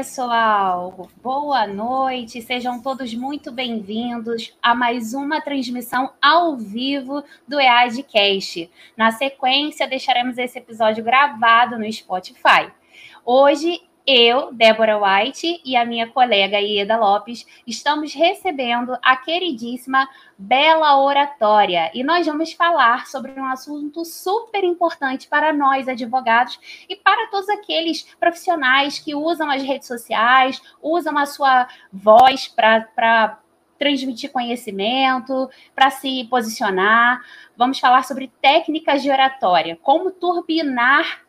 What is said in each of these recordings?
Pessoal! Boa noite, sejam todos muito bem-vindos a mais uma transmissão ao vivo do EADcast. Na sequência, deixaremos esse episódio gravado no Spotify. Hoje eu, Débora White, e a minha colega Ieda Lopes estamos recebendo a queridíssima Bela Oratória e nós vamos falar sobre um assunto super importante para nós, advogados, e para todos aqueles profissionais que usam as redes sociais, usam a sua voz para transmitir conhecimento, para se posicionar. Vamos falar sobre técnicas de oratória, como turbinar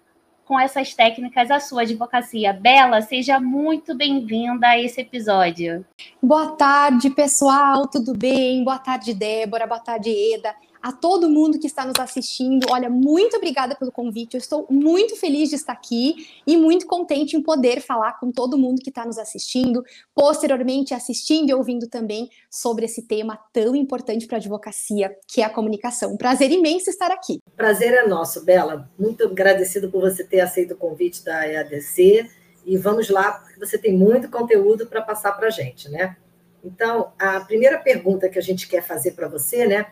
com essas técnicas a sua advocacia. Bela, seja muito bem-vinda a esse episódio. Boa tarde, pessoal, tudo bem? Boa tarde, Débora, boa tarde, Eda a todo mundo que está nos assistindo. Olha, muito obrigada pelo convite. Eu estou muito feliz de estar aqui e muito contente em poder falar com todo mundo que está nos assistindo, posteriormente assistindo e ouvindo também sobre esse tema tão importante para a advocacia, que é a comunicação. Prazer imenso estar aqui. Prazer é nosso, Bela. Muito agradecido por você ter aceito o convite da EADC. E vamos lá, porque você tem muito conteúdo para passar para a gente, né? Então, a primeira pergunta que a gente quer fazer para você, né?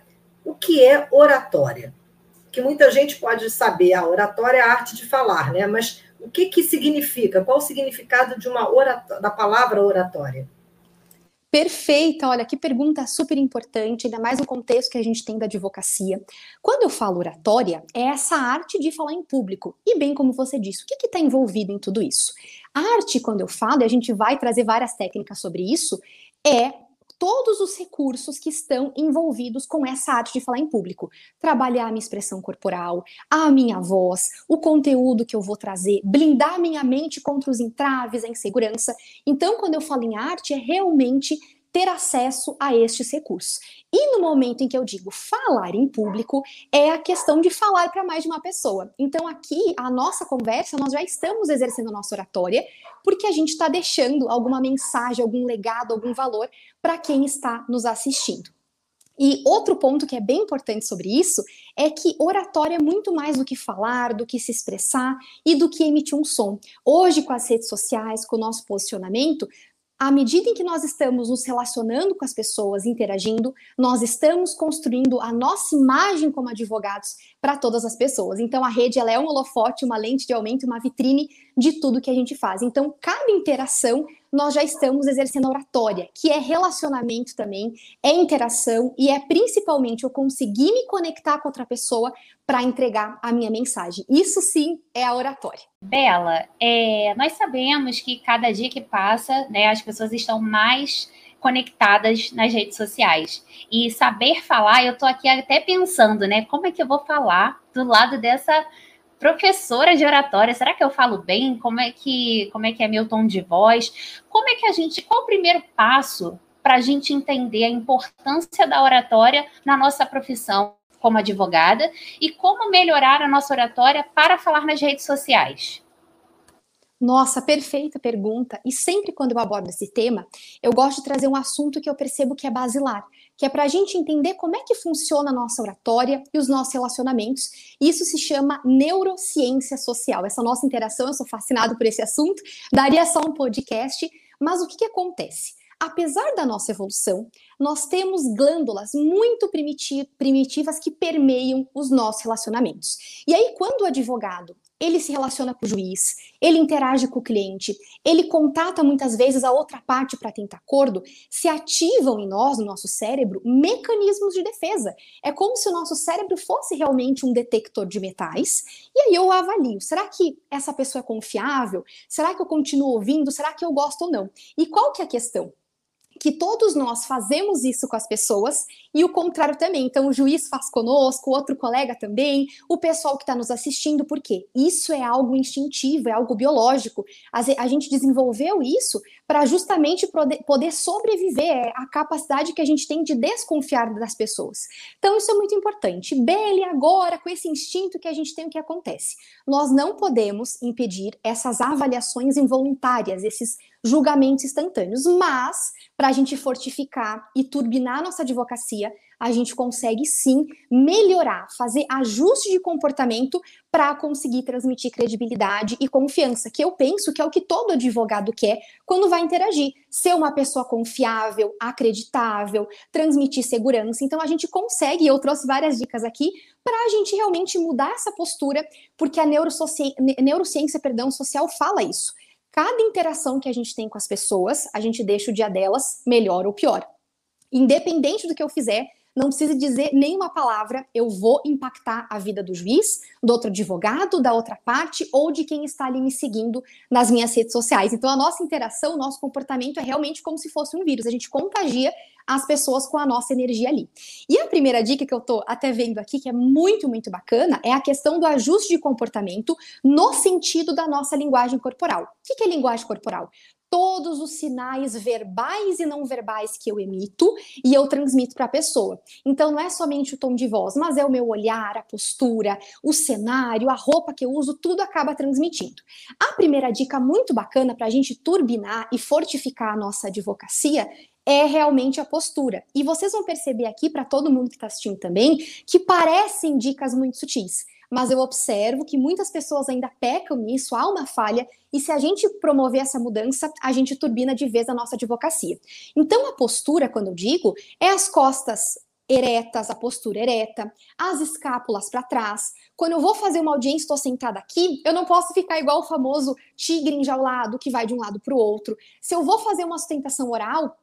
O que é oratória. Que muita gente pode saber, a oratória é a arte de falar, né? Mas o que, que significa? Qual o significado de uma oratória, da palavra oratória? Perfeita, olha, que pergunta super importante, ainda mais no contexto que a gente tem da advocacia. Quando eu falo oratória, é essa arte de falar em público. E bem como você disse, o que está envolvido em tudo isso? A arte, quando eu falo, e a gente vai trazer várias técnicas sobre isso, é todos os recursos que estão envolvidos com essa arte de falar em público. Trabalhar a minha expressão corporal, a minha voz, o conteúdo que eu vou trazer, blindar minha mente contra os entraves, a insegurança. Então, quando eu falo em arte, é realmente ter acesso a estes recursos. E no momento em que eu digo falar em público, é a questão de falar para mais de uma pessoa. Então, aqui, a nossa conversa, nós já estamos exercendo a nossa oratória, porque a gente está deixando alguma mensagem, algum legado, algum valor para quem está nos assistindo. E outro ponto que é bem importante sobre isso é que oratória é muito mais do que falar, do que se expressar e do que emitir um som. Hoje, com as redes sociais, com o nosso posicionamento, à medida em que nós estamos nos relacionando com as pessoas, interagindo, nós estamos construindo a nossa imagem como advogados para todas as pessoas. Então a rede ela é um holofote, uma lente de aumento, uma vitrine de tudo que a gente faz. Então cada interação nós já estamos exercendo a oratória, que é relacionamento também, é interação e é principalmente eu conseguir me conectar com outra pessoa para entregar a minha mensagem. Isso sim é a oratória. Bela, é, nós sabemos que cada dia que passa, né, as pessoas estão mais conectadas nas redes sociais. E saber falar, eu estou aqui até pensando, né? Como é que eu vou falar do lado dessa professora de oratória, será que eu falo bem? Como é que como é que é meu tom de voz? Como é que a gente, qual o primeiro passo para a gente entender a importância da oratória na nossa profissão como advogada e como melhorar a nossa oratória para falar nas redes sociais? Nossa, perfeita pergunta. E sempre quando eu abordo esse tema, eu gosto de trazer um assunto que eu percebo que é basilar, que é para a gente entender como é que funciona a nossa oratória e os nossos relacionamentos. Isso se chama neurociência social. Essa nossa interação, eu sou fascinado por esse assunto, daria só um podcast, mas o que, que acontece? Apesar da nossa evolução, nós temos glândulas muito primitivas que permeiam os nossos relacionamentos. E aí, quando o advogado ele se relaciona com o juiz, ele interage com o cliente, ele contata muitas vezes a outra parte para tentar acordo, se ativam em nós, no nosso cérebro, mecanismos de defesa. É como se o nosso cérebro fosse realmente um detector de metais, e aí eu avalio, será que essa pessoa é confiável? Será que eu continuo ouvindo? Será que eu gosto ou não? E qual que é a questão? Que todos nós fazemos isso com as pessoas e o contrário também. Então, o juiz faz conosco, outro colega também, o pessoal que está nos assistindo, por quê? Isso é algo instintivo, é algo biológico. A gente desenvolveu isso para justamente poder sobreviver, é a capacidade que a gente tem de desconfiar das pessoas. Então, isso é muito importante. Bem, agora, com esse instinto que a gente tem, o que acontece? Nós não podemos impedir essas avaliações involuntárias, esses julgamentos instantâneos, mas para a gente fortificar e turbinar nossa advocacia, a gente consegue sim melhorar, fazer ajuste de comportamento para conseguir transmitir credibilidade e confiança, que eu penso que é o que todo advogado quer quando vai interagir. Ser uma pessoa confiável, acreditável, transmitir segurança. Então a gente consegue, eu trouxe várias dicas aqui, para a gente realmente mudar essa postura, porque a neurociência perdão, social fala isso. Cada interação que a gente tem com as pessoas, a gente deixa o dia delas melhor ou pior. Independente do que eu fizer, não precisa dizer nenhuma palavra, eu vou impactar a vida do juiz, do outro advogado, da outra parte ou de quem está ali me seguindo nas minhas redes sociais. Então, a nossa interação, o nosso comportamento é realmente como se fosse um vírus, a gente contagia as pessoas com a nossa energia ali. E a primeira dica que eu tô até vendo aqui, que é muito, muito bacana, é a questão do ajuste de comportamento no sentido da nossa linguagem corporal. O que é linguagem corporal? todos os sinais verbais e não verbais que eu emito e eu transmito para a pessoa. Então não é somente o tom de voz, mas é o meu olhar, a postura, o cenário, a roupa que eu uso, tudo acaba transmitindo. A primeira dica muito bacana para a gente turbinar e fortificar a nossa advocacia é realmente a postura. E vocês vão perceber aqui, para todo mundo que está assistindo também, que parecem dicas muito sutis mas eu observo que muitas pessoas ainda pecam nisso, há uma falha, e se a gente promover essa mudança, a gente turbina de vez a nossa advocacia. Então, a postura, quando eu digo, é as costas eretas, a postura ereta, as escápulas para trás. Quando eu vou fazer uma audiência, estou sentada aqui, eu não posso ficar igual o famoso tigre enjaulado que vai de um lado para o outro. Se eu vou fazer uma sustentação oral,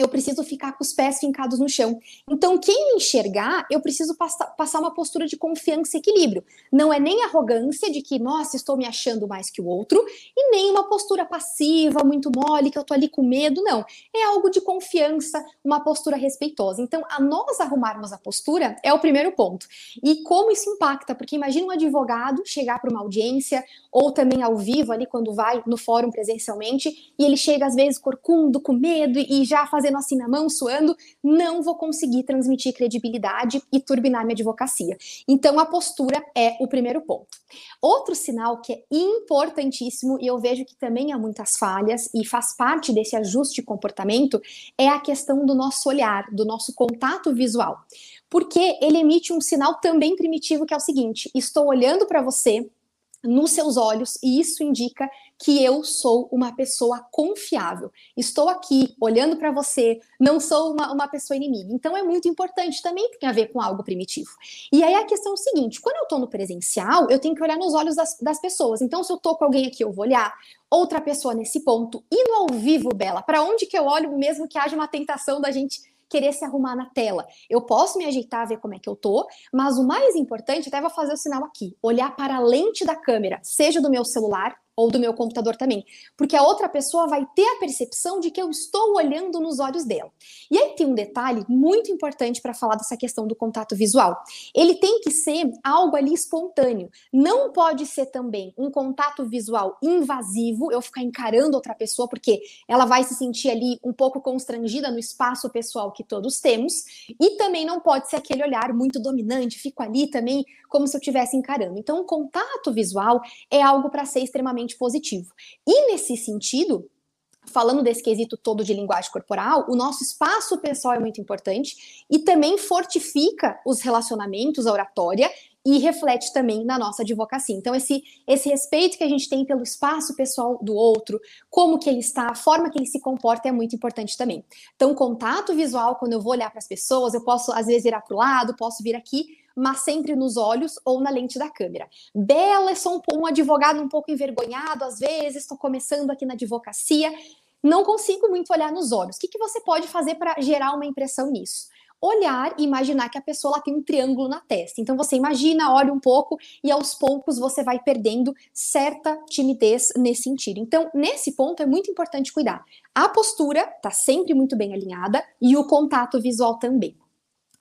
eu preciso ficar com os pés fincados no chão. Então, quem me enxergar, eu preciso passar, passar uma postura de confiança e equilíbrio. Não é nem arrogância de que, nossa, estou me achando mais que o outro, e nem uma postura passiva, muito mole, que eu tô ali com medo, não. É algo de confiança, uma postura respeitosa. Então, a nós arrumarmos a postura é o primeiro ponto. E como isso impacta? Porque imagina um advogado chegar para uma audiência, ou também ao vivo ali, quando vai no fórum presencialmente, e ele chega às vezes corcundo, com medo, e já fazer fazendo assim na mão, suando, não vou conseguir transmitir credibilidade e turbinar minha advocacia. Então, a postura é o primeiro ponto. Outro sinal que é importantíssimo, e eu vejo que também há muitas falhas e faz parte desse ajuste de comportamento, é a questão do nosso olhar, do nosso contato visual. Porque ele emite um sinal também primitivo que é o seguinte: estou olhando para você, nos seus olhos e isso indica que eu sou uma pessoa confiável. Estou aqui olhando para você, não sou uma, uma pessoa inimiga. Então é muito importante, também tem a ver com algo primitivo. E aí a questão é o seguinte: quando eu estou no presencial, eu tenho que olhar nos olhos das, das pessoas. Então, se eu estou com alguém aqui, eu vou olhar outra pessoa nesse ponto. E no ao vivo, Bela, para onde que eu olho, mesmo que haja uma tentação da gente querer se arrumar na tela. Eu posso me ajeitar, ver como é que eu tô, mas o mais importante, até vou fazer o sinal aqui, olhar para a lente da câmera, seja do meu celular ou do meu computador também, porque a outra pessoa vai ter a percepção de que eu estou olhando nos olhos dela. E aí tem um detalhe muito importante para falar dessa questão do contato visual. Ele tem que ser algo ali espontâneo. Não pode ser também um contato visual invasivo, eu ficar encarando outra pessoa porque ela vai se sentir ali um pouco constrangida no espaço pessoal que todos temos, e também não pode ser aquele olhar muito dominante, fico ali também como se eu estivesse encarando. Então, o contato visual é algo para ser extremamente positivo. E nesse sentido, falando desse quesito todo de linguagem corporal, o nosso espaço pessoal é muito importante e também fortifica os relacionamentos, a oratória e reflete também na nossa advocacia. Então, esse, esse respeito que a gente tem pelo espaço pessoal do outro, como que ele está, a forma que ele se comporta é muito importante também. Então, contato visual, quando eu vou olhar para as pessoas, eu posso, às vezes, virar para o lado, posso vir aqui, mas sempre nos olhos ou na lente da câmera. Bela, sou um, um advogado um pouco envergonhado, às vezes, estou começando aqui na advocacia, não consigo muito olhar nos olhos. O que, que você pode fazer para gerar uma impressão nisso? olhar e imaginar que a pessoa tem um triângulo na testa. Então você imagina, olha um pouco e aos poucos você vai perdendo certa timidez nesse sentido. Então, nesse ponto é muito importante cuidar. A postura está sempre muito bem alinhada e o contato visual também.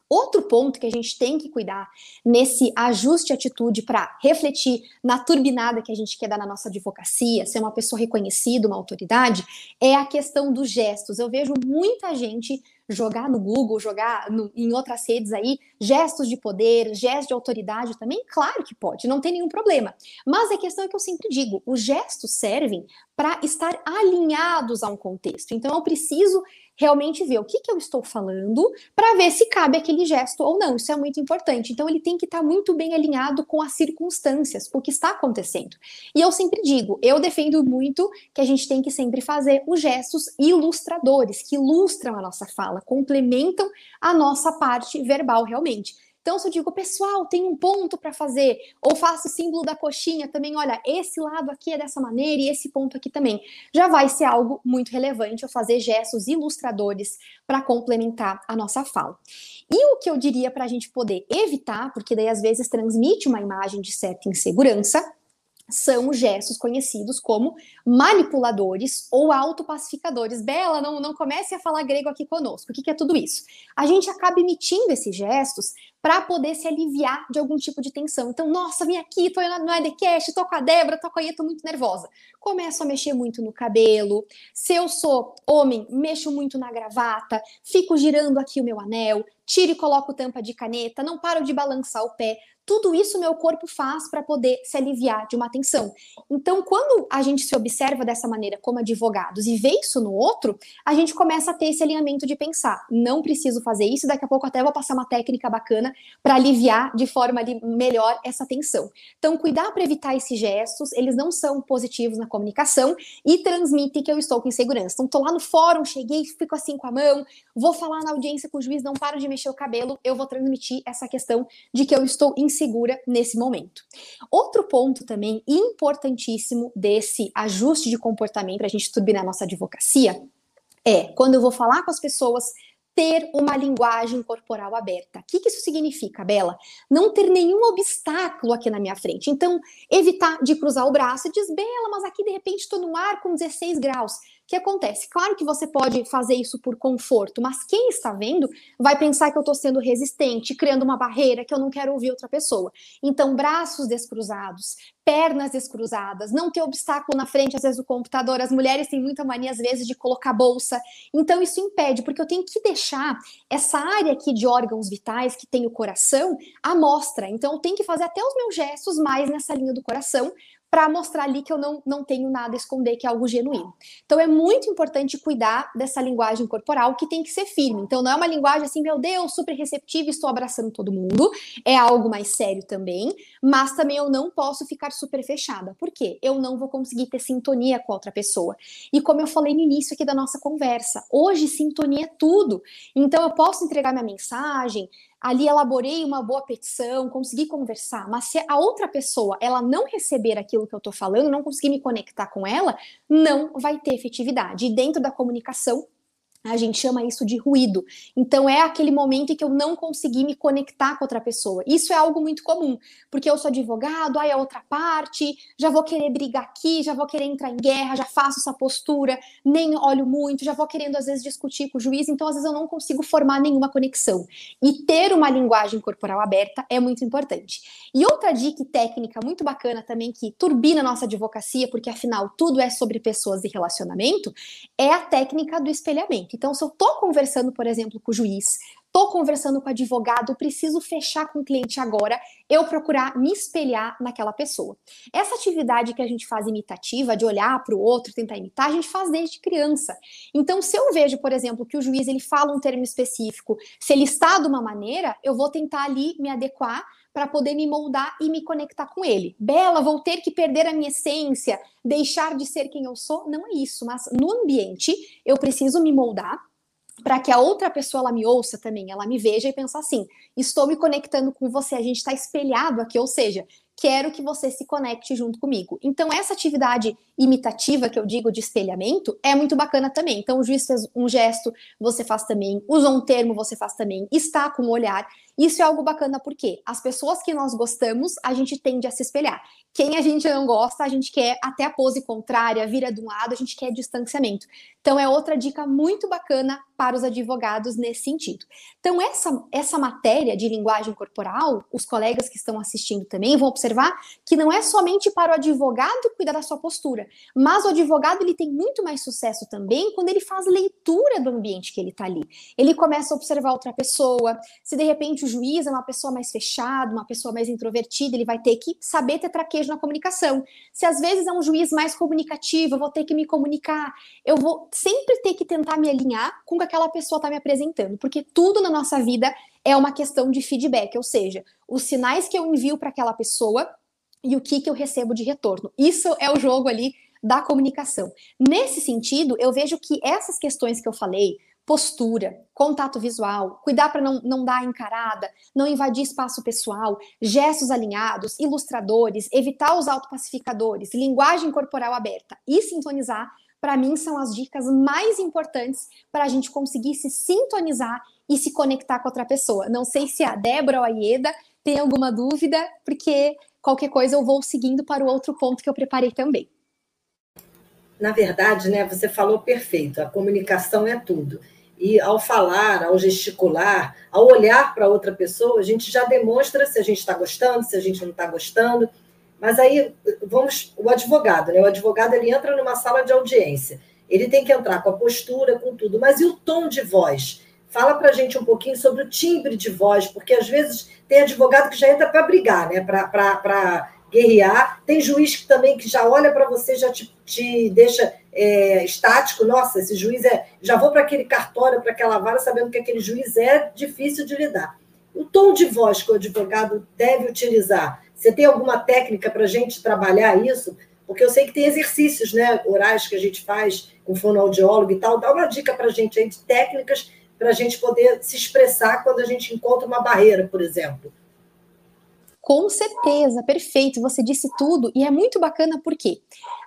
Outro ponto que a gente tem que cuidar nesse ajuste de atitude para refletir na turbinada que a gente quer dar na nossa advocacia, ser uma pessoa reconhecida, uma autoridade, é a questão dos gestos. Eu vejo muita gente jogar no Google, jogar no, em outras redes aí, gestos de poder, gestos de autoridade também, claro que pode, não tem nenhum problema. Mas a questão é que eu sempre digo, os gestos servem para estar alinhados a um contexto. Então eu preciso realmente ver o que, que eu estou falando para ver se cabe aquele gesto ou não. Isso é muito importante. Então, ele tem que estar tá muito bem alinhado com as circunstâncias, o que está acontecendo. E eu sempre digo, eu defendo muito que a gente tem que sempre fazer os gestos ilustradores, que ilustram a nossa fala, complementam a nossa parte verbal realmente. Então, se eu digo, pessoal, tem um ponto para fazer, ou faço o símbolo da coxinha também, olha, esse lado aqui é dessa maneira e esse ponto aqui também, já vai ser algo muito relevante eu fazer gestos ilustradores para complementar a nossa fala. E o que eu diria para a gente poder evitar, porque daí às vezes transmite uma imagem de certa insegurança, são gestos conhecidos como manipuladores ou autopacificadores. Bela, não, não comece a falar grego aqui conosco. O que, que é tudo isso? A gente acaba emitindo esses gestos para poder se aliviar de algum tipo de tensão. Então, nossa, vim aqui, tô no EDCast, tô com a Débora, tô com a Ia, tô muito nervosa. Começo a mexer muito no cabelo. Se eu sou homem, mexo muito na gravata, fico girando aqui o meu anel, tiro e coloco tampa de caneta, não paro de balançar o pé. Tudo isso meu corpo faz para poder se aliviar de uma tensão. Então, quando a gente se observa dessa maneira como advogados e vê isso no outro, a gente começa a ter esse alinhamento de pensar: não preciso fazer isso, daqui a pouco até vou passar uma técnica bacana para aliviar de forma melhor essa tensão. Então, cuidar para evitar esses gestos, eles não são positivos na comunicação e transmitem que eu estou com insegurança. Então, estou lá no fórum, cheguei, fico assim com a mão, vou falar na audiência com o juiz, não paro de mexer o cabelo, eu vou transmitir essa questão de que eu estou insegura segura nesse momento. Outro ponto também importantíssimo desse ajuste de comportamento para a gente turbinar nossa advocacia é quando eu vou falar com as pessoas ter uma linguagem corporal aberta. O que, que, isso significa, Bela? Não ter nenhum obstáculo aqui na minha frente. Então, evitar de cruzar o braço e diz, Bela, mas aqui de repente estou no ar com 16 graus que acontece? Claro que você pode fazer isso por conforto, mas quem está vendo vai pensar que eu estou sendo resistente, criando uma barreira que eu não quero ouvir outra pessoa. Então, braços descruzados, pernas descruzadas, não ter obstáculo na frente, às vezes, do computador. As mulheres têm muita mania, às vezes, de colocar bolsa. Então, isso impede, porque eu tenho que deixar essa área aqui de órgãos vitais, que tem o coração, à mostra. Então, eu tenho que fazer até os meus gestos mais nessa linha do coração, para mostrar ali que eu não, não tenho nada a esconder, que é algo genuíno. Então é muito importante cuidar dessa linguagem corporal que tem que ser firme. Então não é uma linguagem assim, meu Deus, super receptiva, estou abraçando todo mundo. É algo mais sério também, mas também eu não posso ficar super fechada. Por quê? Eu não vou conseguir ter sintonia com a outra pessoa. E como eu falei no início aqui da nossa conversa, hoje sintonia é tudo. Então eu posso entregar minha mensagem, ali elaborei uma boa petição, consegui conversar, mas se a outra pessoa ela não receber aquilo que eu estou falando, não conseguir me conectar com ela, não vai ter efetividade. E dentro da comunicação, a gente chama isso de ruído. Então é aquele momento em que eu não consegui me conectar com outra pessoa. Isso é algo muito comum, porque eu sou advogado, aí a outra parte, já vou querer brigar aqui, já vou querer entrar em guerra, já faço essa postura, nem olho muito, já vou querendo às vezes discutir com o juiz, então às vezes eu não consigo formar nenhuma conexão. E ter uma linguagem corporal aberta é muito importante. E outra dica técnica muito bacana também que turbina nossa advocacia, porque afinal tudo é sobre pessoas e relacionamento, é a técnica do espelhamento. Então, se eu estou conversando, por exemplo, com o juiz, estou conversando com o advogado, preciso fechar com o cliente agora, eu procurar me espelhar naquela pessoa. Essa atividade que a gente faz imitativa, de olhar para o outro, tentar imitar, a gente faz desde criança. Então, se eu vejo, por exemplo, que o juiz ele fala um termo específico, se ele está de uma maneira, eu vou tentar ali me adequar para poder me moldar e me conectar com ele. Bela, vou ter que perder a minha essência, deixar de ser quem eu sou? Não é isso, mas no ambiente eu preciso me moldar para que a outra pessoa ela me ouça também, ela me veja e pense assim: estou me conectando com você, a gente está espelhado aqui, ou seja, quero que você se conecte junto comigo. Então, essa atividade imitativa que eu digo de espelhamento é muito bacana também. Então, o juiz fez um gesto, você faz também, usou um termo, você faz também, está com o olhar. Isso é algo bacana porque as pessoas que nós gostamos, a gente tende a se espelhar. Quem a gente não gosta, a gente quer até a pose contrária, vira de um lado, a gente quer distanciamento. Então, é outra dica muito bacana para os advogados nesse sentido. Então, essa, essa matéria de linguagem corporal, os colegas que estão assistindo também vão observar que não é somente para o advogado cuidar da sua postura, mas o advogado ele tem muito mais sucesso também quando ele faz leitura do ambiente que ele está ali. Ele começa a observar outra pessoa, se de repente juiz é uma pessoa mais fechada, uma pessoa mais introvertida, ele vai ter que saber ter traquejo na comunicação. Se às vezes é um juiz mais comunicativo, eu vou ter que me comunicar, eu vou sempre ter que tentar me alinhar com o que aquela pessoa está me apresentando, porque tudo na nossa vida é uma questão de feedback, ou seja, os sinais que eu envio para aquela pessoa e o que, que eu recebo de retorno. Isso é o jogo ali da comunicação. Nesse sentido, eu vejo que essas questões que eu falei, postura, contato visual, cuidar para não, não dar encarada, não invadir espaço pessoal, gestos alinhados, ilustradores, evitar os autopacificadores, linguagem corporal aberta e sintonizar, para mim são as dicas mais importantes para a gente conseguir se sintonizar e se conectar com outra pessoa. Não sei se a Débora ou a Ieda tem alguma dúvida, porque qualquer coisa eu vou seguindo para o outro ponto que eu preparei também. Na verdade, né, você falou perfeito, a comunicação é tudo. E ao falar, ao gesticular, ao olhar para outra pessoa, a gente já demonstra se a gente está gostando, se a gente não está gostando. Mas aí vamos, o advogado, né? O advogado ele entra numa sala de audiência. Ele tem que entrar com a postura, com tudo. Mas e o tom de voz? Fala para a gente um pouquinho sobre o timbre de voz, porque às vezes tem advogado que já entra para brigar, né? Para guerrear. Tem juiz que também que já olha para você, já te, te deixa é, estático, nossa, esse juiz é. Já vou para aquele cartório, para aquela vara, sabendo que aquele juiz é difícil de lidar. O tom de voz que o advogado deve utilizar. Você tem alguma técnica para a gente trabalhar isso? Porque eu sei que tem exercícios né, orais que a gente faz com fonoaudiólogo e tal. Dá uma dica para a gente aí de técnicas para a gente poder se expressar quando a gente encontra uma barreira, por exemplo. Com certeza, perfeito. Você disse tudo e é muito bacana porque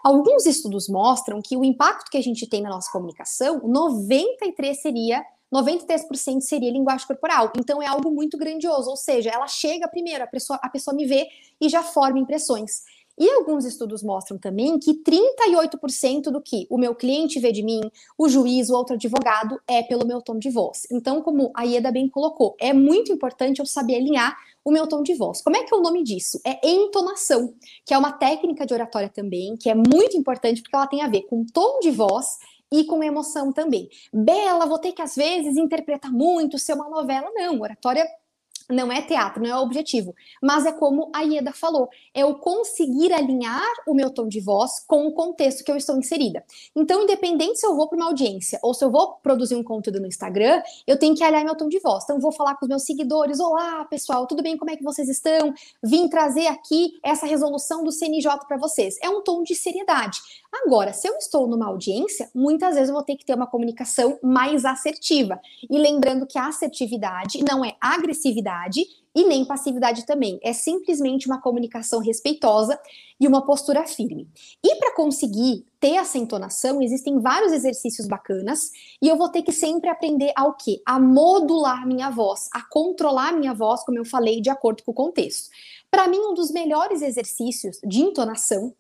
alguns estudos mostram que o impacto que a gente tem na nossa comunicação, 93 seria 93% seria linguagem corporal. Então é algo muito grandioso, ou seja, ela chega primeiro, a pessoa, a pessoa me vê e já forma impressões. E alguns estudos mostram também que 38% do que o meu cliente vê de mim, o juiz, o outro advogado, é pelo meu tom de voz. Então, como a Ieda bem colocou, é muito importante eu saber alinhar o meu tom de voz. Como é que é o nome disso? É entonação, que é uma técnica de oratória também, que é muito importante porque ela tem a ver com tom de voz e com emoção também. Bela, vou ter que às vezes interpretar muito, ser uma novela. Não, oratória não é teatro, não é o objetivo, mas é como a Ieda falou, é o conseguir alinhar o meu tom de voz com o contexto que eu estou inserida. Então, independente se eu vou para uma audiência ou se eu vou produzir um conteúdo no Instagram, eu tenho que alinhar meu tom de voz. Então, eu vou falar com os meus seguidores: Olá, pessoal, tudo bem? Como é que vocês estão? Vim trazer aqui essa resolução do CNJ para vocês. É um tom de seriedade. Agora, se eu estou numa audiência, muitas vezes eu vou ter que ter uma comunicação mais assertiva. E lembrando que a assertividade não é agressividade e nem passividade também. É simplesmente uma comunicação respeitosa e uma postura firme. E para conseguir ter essa entonação, existem vários exercícios bacanas e eu vou ter que sempre aprender ao quê? A modular minha voz, a controlar minha voz, como eu falei, de acordo com o contexto. Para mim, um dos melhores exercícios de entonação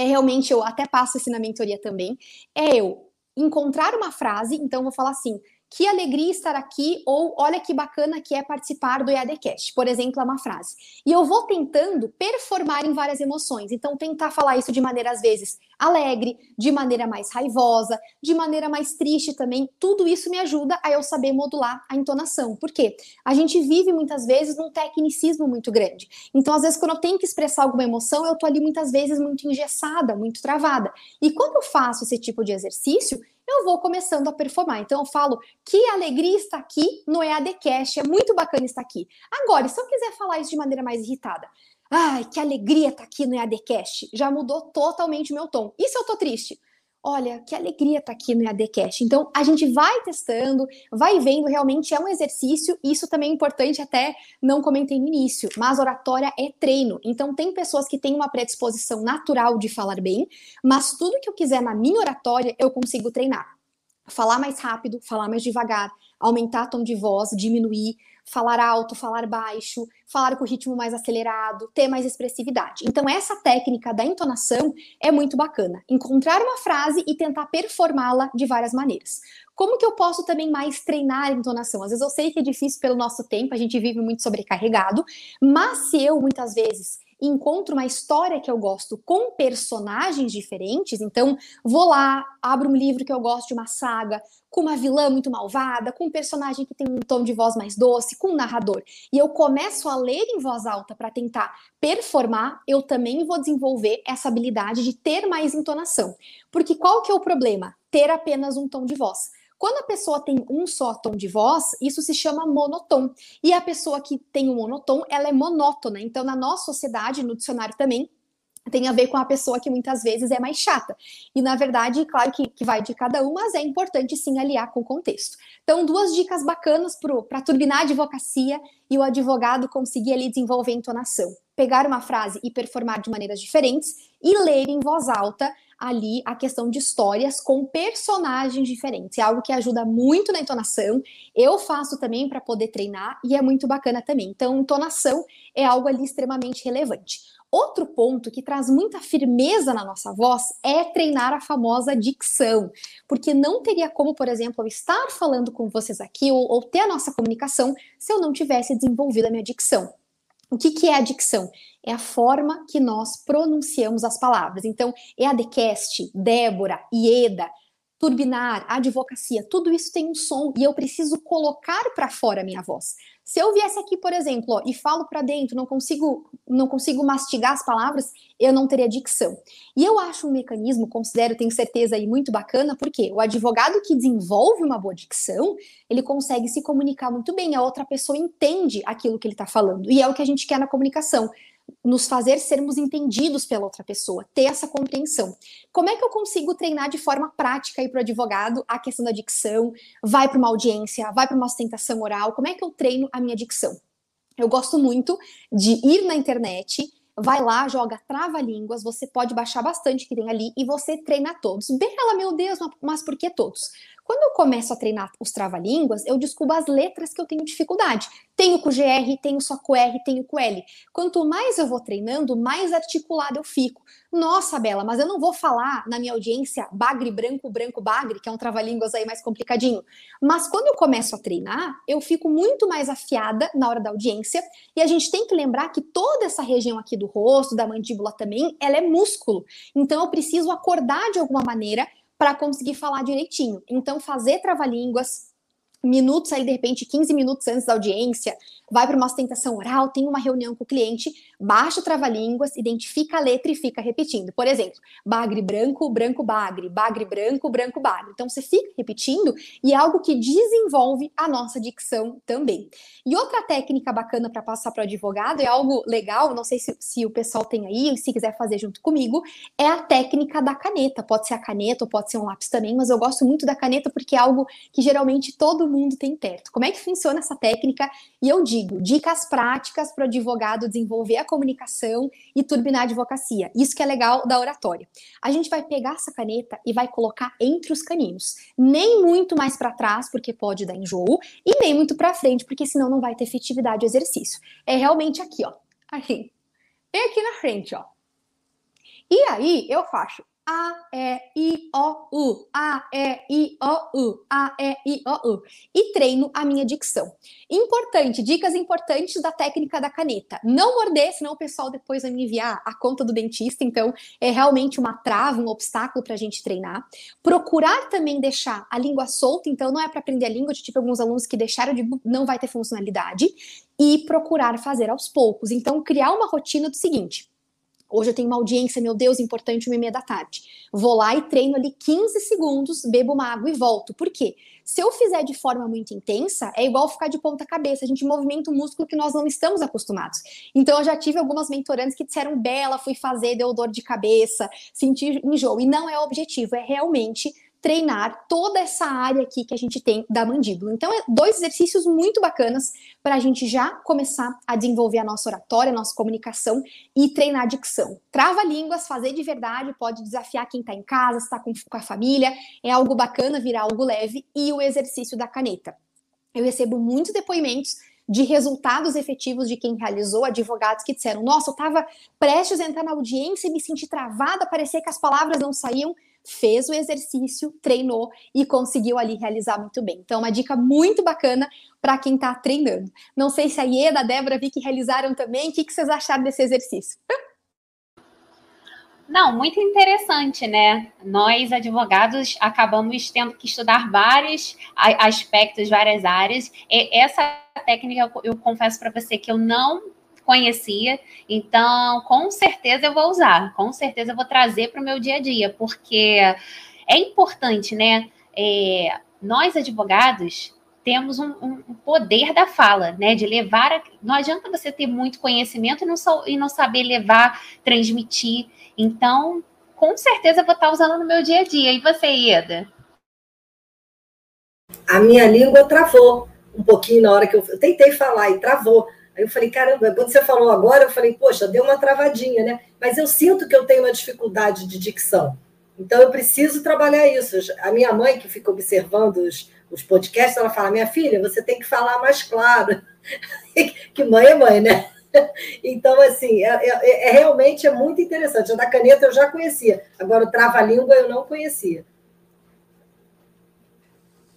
é realmente, eu até passo assim na mentoria também, é eu encontrar uma frase, então vou falar assim, que alegria estar aqui, ou olha que bacana que é participar do EADcast, por exemplo, é uma frase. E eu vou tentando performar em várias emoções, então tentar falar isso de maneira, às vezes, alegre, de maneira mais raivosa, de maneira mais triste também, tudo isso me ajuda a eu saber modular a entonação, porque a gente vive muitas vezes num tecnicismo muito grande, então às vezes quando eu tenho que expressar alguma emoção, eu tô ali muitas vezes muito engessada, muito travada, e quando eu faço esse tipo de exercício, eu vou começando a performar. Então eu falo que alegria está aqui no EADcast, é muito bacana estar aqui. Agora, se eu quiser falar isso de maneira mais irritada, ai, que alegria estar aqui no EADcast, já mudou totalmente o meu tom. E se eu tô triste? Olha, que alegria estar aqui no EADcast. Então, a gente vai testando, vai vendo, realmente é um exercício, isso também é importante, até não comentei no início, mas oratória é treino. Então, tem pessoas que têm uma predisposição natural de falar bem, mas tudo que eu quiser na minha oratória, eu consigo treinar. Falar mais rápido, falar mais devagar, aumentar tom de voz, diminuir, falar alto, falar baixo, falar com ritmo mais acelerado, ter mais expressividade. Então, essa técnica da entonação é muito bacana. Encontrar uma frase e tentar performá-la de várias maneiras. Como que eu posso também mais treinar a entonação? Às vezes eu sei que é difícil pelo nosso tempo, a gente vive muito sobrecarregado, mas se eu muitas vezes encontro uma história que eu gosto com personagens diferentes, então vou lá, abro um livro que eu gosto de uma saga, com uma vilã muito malvada, com um personagem que tem um tom de voz mais doce, com um narrador, e eu começo a ler em voz alta para tentar performar, eu também vou desenvolver essa habilidade de ter mais entonação. Porque qual que é o problema? Ter apenas um tom de voz. Quando a pessoa tem um só tom de voz, isso se chama monotom. E a pessoa que tem um monotom, ela é monótona. Então, na nossa sociedade, no dicionário também, tem a ver com a pessoa que muitas vezes é mais chata. E, na verdade, claro que, que vai de cada um, mas é importante sim aliar com o contexto. Então, duas dicas bacanas para turbinar a advocacia e o advogado conseguir ali desenvolver entonação. Pegar uma frase e performar de maneiras diferentes e ler em voz alta ali a questão de histórias com personagens diferentes. É algo que ajuda muito na entonação. Eu faço também para poder treinar e é muito bacana também. Então, entonação é algo ali extremamente relevante. Outro ponto que traz muita firmeza na nossa voz é treinar a famosa dicção, porque não teria como, por exemplo, eu estar falando com vocês aqui ou, ou ter a nossa comunicação se eu não tivesse desenvolvido a minha dicção. O que, que é a dicção? É a forma que nós pronunciamos as palavras. Então, EADcast, Débora, Ieda, turbinar, advocacia, tudo isso tem um som e eu preciso colocar para fora a minha voz. Se eu viesse aqui, por exemplo, ó, e falo para dentro, não consigo, não consigo mastigar as palavras, eu não teria dicção. E eu acho um mecanismo, considero, tenho certeza aí muito bacana, porque o advogado que desenvolve uma boa dicção, ele consegue se comunicar muito bem, a outra pessoa entende aquilo que ele está falando. E é o que a gente quer na comunicação nos fazer sermos entendidos pela outra pessoa, ter essa compreensão. Como é que eu consigo treinar de forma prática para o advogado a questão da dicção? Vai para uma audiência, vai para uma ostentação oral? Como é que eu treino a minha dicção? Eu gosto muito de ir na internet, vai lá, joga trava-línguas, você pode baixar bastante que tem ali e você treina todos. Bela, meu Deus, mas por que todos? Quando eu começo a treinar os trava-línguas, eu descubro as letras que eu tenho dificuldade. Tenho com GR, tenho só com R, tenho com L. Quanto mais eu vou treinando, mais articulado eu fico. Nossa, Bela, mas eu não vou falar na minha audiência bagre, branco, branco, bagre, que é um trava-línguas aí mais complicadinho. Mas quando eu começo a treinar, eu fico muito mais afiada na hora da audiência. E a gente tem que lembrar que toda essa região aqui do rosto, da mandíbula também, ela é músculo. Então eu preciso acordar de alguma maneira para conseguir falar direitinho. Então, fazer trava-línguas, minutos aí, de repente, 15 minutos antes da audiência, vai para uma ostentação oral, tem uma reunião com o cliente, baixa o trava-línguas, identifica a letra e fica repetindo. Por exemplo, bagre branco, branco bagre, bagre branco, branco bagre. Então você fica repetindo e é algo que desenvolve a nossa dicção também. E outra técnica bacana para passar para o advogado é algo legal, não sei se, se o pessoal tem aí, se quiser fazer junto comigo, é a técnica da caneta. Pode ser a caneta ou pode ser um lápis também, mas eu gosto muito da caneta porque é algo que geralmente todo mundo tem perto. Como é que funciona essa técnica? E eu digo digo, dicas práticas para o advogado desenvolver a comunicação e turbinar a advocacia. Isso que é legal da oratória. A gente vai pegar essa caneta e vai colocar entre os caninhos. Nem muito mais para trás, porque pode dar enjoo, e nem muito para frente, porque senão não vai ter efetividade do exercício. É realmente aqui, ó. Aqui. E aqui na frente, ó. E aí eu faço a, E, I, O, U. A, E, I, O, U. A, E, I, O, U. E treino a minha dicção. Importante, dicas importantes da técnica da caneta. Não morder, senão o pessoal depois vai me enviar a conta do dentista. Então, é realmente uma trava, um obstáculo para a gente treinar. Procurar também deixar a língua solta. Então, não é para aprender a língua. Eu tive alguns alunos que deixaram de. não vai ter funcionalidade. E procurar fazer aos poucos. Então, criar uma rotina do seguinte Hoje eu tenho uma audiência, meu Deus, importante, uma e meia da tarde. Vou lá e treino ali 15 segundos, bebo uma água e volto. Por quê? Se eu fizer de forma muito intensa, é igual ficar de ponta cabeça. A gente movimenta um músculo que nós não estamos acostumados. Então, eu já tive algumas mentorantes que disseram, Bela, fui fazer, deu dor de cabeça, senti enjoo. E não é o objetivo, é realmente treinar toda essa área aqui que a gente tem da mandíbula. Então, é dois exercícios muito bacanas para a gente já começar a desenvolver a nossa oratória, a nossa comunicação e treinar a dicção. Trava línguas, fazer de verdade, pode desafiar quem está em casa, está com, com a família, é algo bacana, virar algo leve, e o exercício da caneta. Eu recebo muitos depoimentos de resultados efetivos de quem realizou, advogados que disseram: Nossa, eu estava prestes a entrar na audiência e me senti travada, parecia que as palavras não saíam, fez o exercício, treinou e conseguiu ali realizar muito bem. Então, uma dica muito bacana para quem está treinando. Não sei se a Ieda, a Débora, vi que realizaram também. O que, que vocês acharam desse exercício? Não, muito interessante, né? Nós, advogados, acabamos tendo que estudar vários aspectos, várias áreas. E essa técnica, eu confesso para você que eu não conhecia, então com certeza eu vou usar, com certeza eu vou trazer para o meu dia a dia, porque é importante, né? É, nós, advogados, temos um, um, poder da fala, né? De levar. A, não adianta você ter muito conhecimento e não, e não saber levar, transmitir. Então, com certeza vou estar usando no meu dia a dia. E você, Ieda? A minha língua travou um pouquinho na hora que eu, eu tentei falar e travou. Aí eu falei, caramba, quando você falou agora, eu falei, poxa, deu uma travadinha, né? Mas eu sinto que eu tenho uma dificuldade de dicção. Então eu preciso trabalhar isso. A minha mãe, que fica observando os, os podcasts, ela fala: minha filha, você tem que falar mais claro. que mãe é mãe, né? Então, assim, é, é, é, realmente é muito interessante. A da caneta eu já conhecia, agora o trava-língua eu não conhecia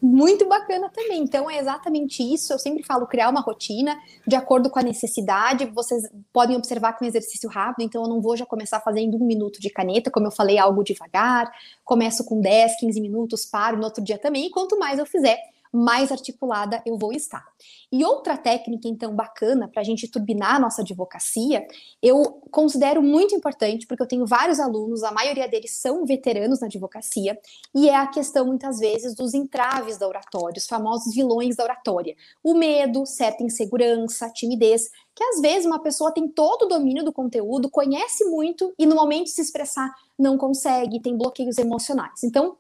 muito bacana também. Então, é exatamente isso. Eu sempre falo criar uma rotina de acordo com a necessidade. Vocês podem observar que é um exercício rápido, então eu não vou já começar fazendo um minuto de caneta, como eu falei, algo devagar. Começo com 10, 15 minutos, paro no outro dia também. E quanto mais eu fizer, mais articulada eu vou estar. E outra técnica, então, bacana para a gente turbinar a nossa advocacia, eu considero muito importante, porque eu tenho vários alunos, a maioria deles são veteranos na advocacia, e é a questão, muitas vezes, dos entraves da oratória, os famosos vilões da oratória. O medo, certa insegurança, timidez, que às vezes uma pessoa tem todo o domínio do conteúdo, conhece muito e no momento de se expressar não consegue, tem bloqueios emocionais. Então,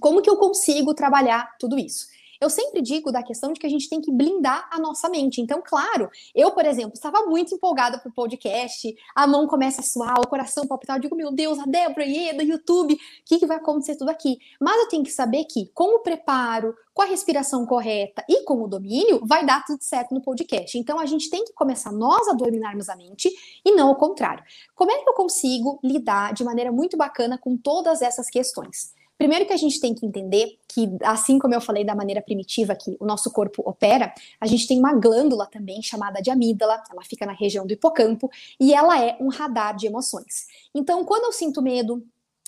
como que eu consigo trabalhar tudo isso? Eu sempre digo da questão de que a gente tem que blindar a nossa mente. Então, claro, eu, por exemplo, estava muito empolgada pro podcast, a mão começa a suar, o coração palpitar, eu digo, meu Deus, a Débora, Ieda, YouTube, o que, que vai acontecer tudo aqui? Mas eu tenho que saber que, com o preparo, com a respiração correta e com o domínio, vai dar tudo certo no podcast. Então, a gente tem que começar nós a dominarmos a mente e não o contrário. Como é que eu consigo lidar de maneira muito bacana com todas essas questões? Primeiro que a gente tem que entender que, assim como eu falei da maneira primitiva que o nosso corpo opera, a gente tem uma glândula também chamada de amígdala, ela fica na região do hipocampo e ela é um radar de emoções. Então, quando eu sinto medo,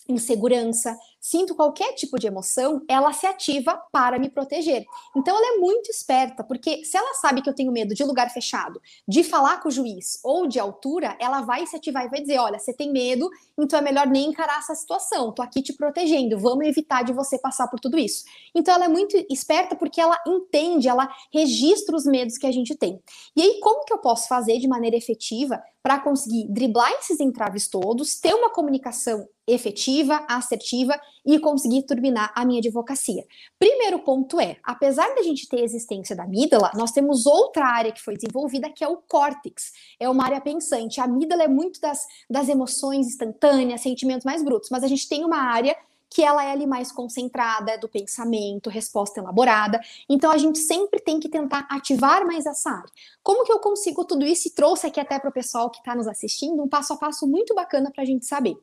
insegurança, sinto qualquer tipo de emoção, ela se ativa para me proteger. Então ela é muito esperta, porque se ela sabe que eu tenho medo de lugar fechado, de falar com o juiz ou de altura, ela vai se ativar e vai dizer: olha, você tem medo, então é melhor nem encarar essa situação. Tô aqui te protegendo, vamos evitar de você passar por tudo isso. Então ela é muito esperta porque ela entende, ela registra os medos que a gente tem. E aí, como que eu posso fazer de maneira efetiva para conseguir driblar esses entraves todos, ter uma comunicação efetiva, assertiva e conseguir turbinar a minha advocacia. Primeiro ponto é, apesar da gente ter a existência da amígdala, nós temos outra área que foi desenvolvida que é o córtex. É uma área pensante. A amígdala é muito das, das emoções instantâneas, sentimentos mais brutos, mas a gente tem uma área que ela é ali mais concentrada, do pensamento, resposta elaborada. Então a gente sempre tem que tentar ativar mais essa área. Como que eu consigo tudo isso? E trouxe aqui até para o pessoal que está nos assistindo um passo a passo muito bacana para a gente saber.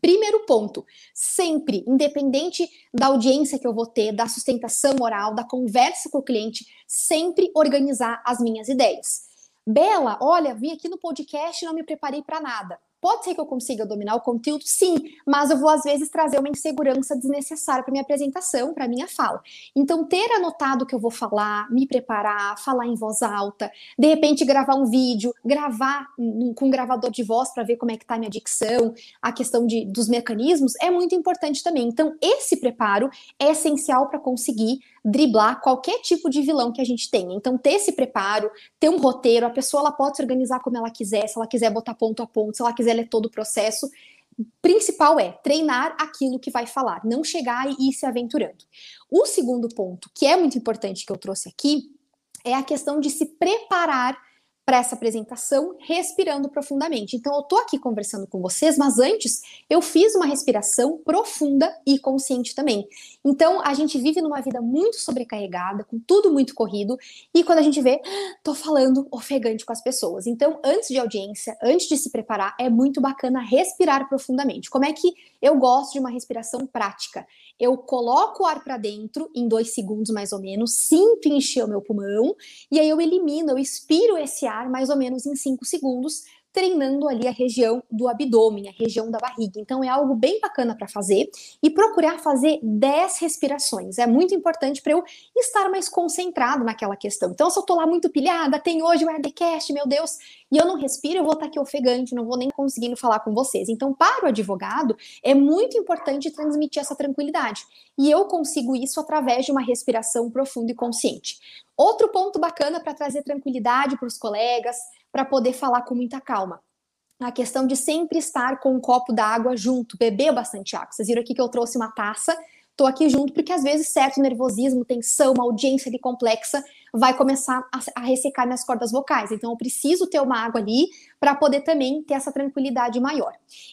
Primeiro ponto, sempre, independente da audiência que eu vou ter, da sustentação oral, da conversa com o cliente, sempre organizar as minhas ideias. Bela, olha, vim aqui no podcast e não me preparei para nada. Pode ser que eu consiga dominar o conteúdo, sim, mas eu vou às vezes trazer uma insegurança desnecessária para minha apresentação, para minha fala. Então, ter anotado o que eu vou falar, me preparar, falar em voz alta, de repente gravar um vídeo, gravar com um gravador de voz para ver como é que está a minha dicção, a questão de, dos mecanismos é muito importante também. Então, esse preparo é essencial para conseguir driblar qualquer tipo de vilão que a gente tenha. Então, ter esse preparo, ter um roteiro, a pessoa ela pode se organizar como ela quiser, se ela quiser botar ponto a ponto, se ela quiser ler todo o processo. Principal é treinar aquilo que vai falar, não chegar e ir se aventurando. O segundo ponto, que é muito importante que eu trouxe aqui, é a questão de se preparar para essa apresentação respirando profundamente. Então, eu estou aqui conversando com vocês, mas antes eu fiz uma respiração profunda e consciente também. Então, a gente vive numa vida muito sobrecarregada, com tudo muito corrido, e quando a gente vê, tô falando ofegante com as pessoas. Então, antes de audiência, antes de se preparar, é muito bacana respirar profundamente. Como é que eu gosto de uma respiração prática? Eu coloco o ar para dentro em dois segundos mais ou menos, sinto encher o meu pulmão, e aí eu elimino, eu expiro esse ar mais ou menos em cinco segundos, treinando ali a região do abdômen, a região da barriga. Então é algo bem bacana para fazer e procurar fazer 10 respirações. É muito importante para eu estar mais concentrado naquela questão. Então, se eu tô lá muito pilhada, tem hoje o Ardecast, meu Deus, e eu não respiro, eu vou estar tá aqui ofegante, não vou nem conseguindo falar com vocês. Então, para o advogado, é muito importante transmitir essa tranquilidade. E eu consigo isso através de uma respiração profunda e consciente. Outro ponto bacana para trazer tranquilidade para os colegas, para poder falar com muita calma. A questão de sempre estar com um copo d'água junto, beber bastante água. Vocês viram aqui que eu trouxe uma taça tô aqui junto, porque às vezes certo nervosismo, tensão, uma audiência ali complexa vai começar a, ressecar minhas cordas vocais. Então eu preciso ter uma água ali para poder também ter essa tranquilidade maior.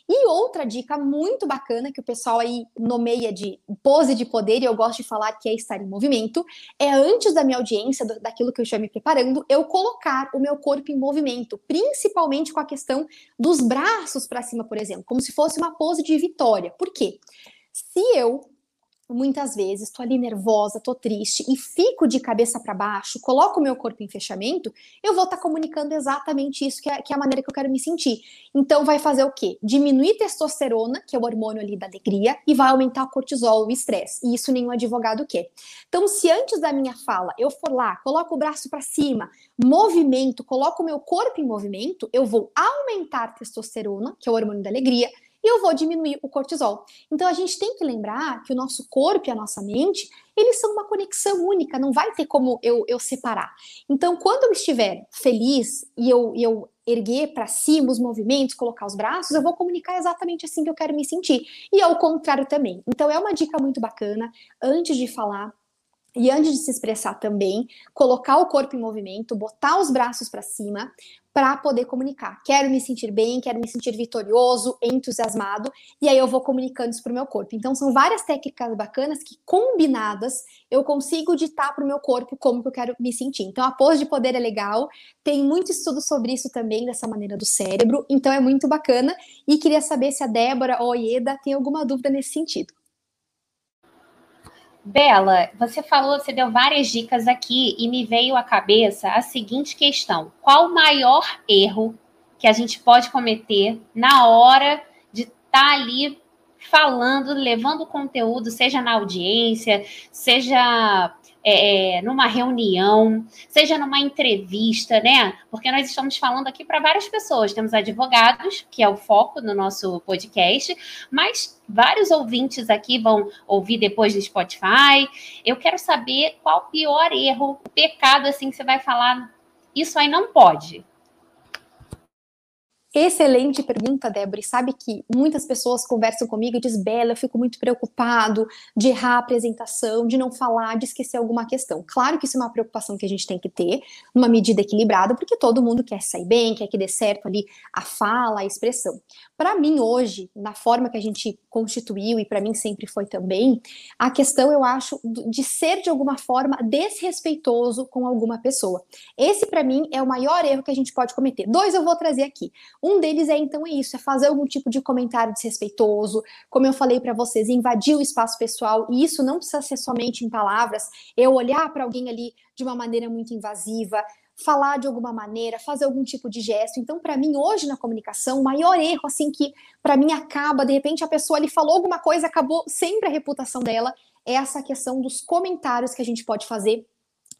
E outra dica muito bacana que o pessoal aí nomeia de pose de poder, e eu gosto de falar que é estar em movimento, é antes da minha audiência, daquilo que eu estiver me preparando, eu colocar o meu corpo em movimento, principalmente com a questão dos braços para cima, por exemplo, como se fosse uma pose de vitória. Por quê? Se eu muitas vezes estou ali nervosa, estou triste e fico de cabeça para baixo, coloco o meu corpo em fechamento, eu vou estar tá comunicando exatamente isso, que é, que é, a maneira que eu quero me sentir. Então, vai fazer o quê? Diminuir testosterona, que é o hormônio ali da alegria, e vai aumentar o cortisol, o estresse. E isso nenhum advogado quer. Então, se antes da minha fala eu for lá, coloco o braço para cima, movimento, coloco o meu corpo em movimento, eu vou aumentar testosterona, que é o hormônio da alegria, e eu vou diminuir o cortisol. Então a gente tem que lembrar que o nosso corpo e a nossa mente, eles são uma conexão única, não vai ter como eu, eu separar. Então, quando eu estiver feliz e eu, eu erguer para cima os movimentos, colocar os braços, eu vou comunicar exatamente assim que eu quero me sentir. E ao contrário também. Então é uma dica muito bacana, antes de falar, e antes de se expressar também, colocar o corpo em movimento, botar os braços para cima, para poder comunicar. Quero me sentir bem, quero me sentir vitorioso, entusiasmado, e aí eu vou comunicando isso para o meu corpo. Então, são várias técnicas bacanas que, combinadas, eu consigo ditar para o meu corpo como que eu quero me sentir. Então, a pose de poder é legal, tem muito estudo sobre isso também, dessa maneira do cérebro, então é muito bacana. E queria saber se a Débora ou a Ieda tem alguma dúvida nesse sentido. Bela, você falou, você deu várias dicas aqui e me veio à cabeça a seguinte questão: qual o maior erro que a gente pode cometer na hora de estar tá ali falando, levando conteúdo, seja na audiência, seja é, é, numa reunião, seja numa entrevista, né? Porque nós estamos falando aqui para várias pessoas. Temos advogados, que é o foco no nosso podcast, mas vários ouvintes aqui vão ouvir depois do Spotify. Eu quero saber qual o pior erro, o pecado assim que você vai falar. Isso aí não pode. Excelente pergunta, Débora. E sabe que muitas pessoas conversam comigo e dizem, Bela, eu fico muito preocupado de errar a apresentação, de não falar, de esquecer alguma questão. Claro que isso é uma preocupação que a gente tem que ter, numa medida equilibrada, porque todo mundo quer sair bem, quer que dê certo ali a fala, a expressão. Para mim, hoje, na forma que a gente constituiu, e para mim sempre foi também, a questão, eu acho, de ser de alguma forma desrespeitoso com alguma pessoa. Esse, para mim, é o maior erro que a gente pode cometer. Dois eu vou trazer aqui. Um deles é então é isso, é fazer algum tipo de comentário desrespeitoso, como eu falei para vocês, invadir o espaço pessoal, e isso não precisa ser somente em palavras, eu olhar para alguém ali de uma maneira muito invasiva, falar de alguma maneira, fazer algum tipo de gesto. Então, para mim, hoje na comunicação, o maior erro, assim, que para mim acaba, de repente a pessoa ali falou alguma coisa, acabou sempre a reputação dela, é essa questão dos comentários que a gente pode fazer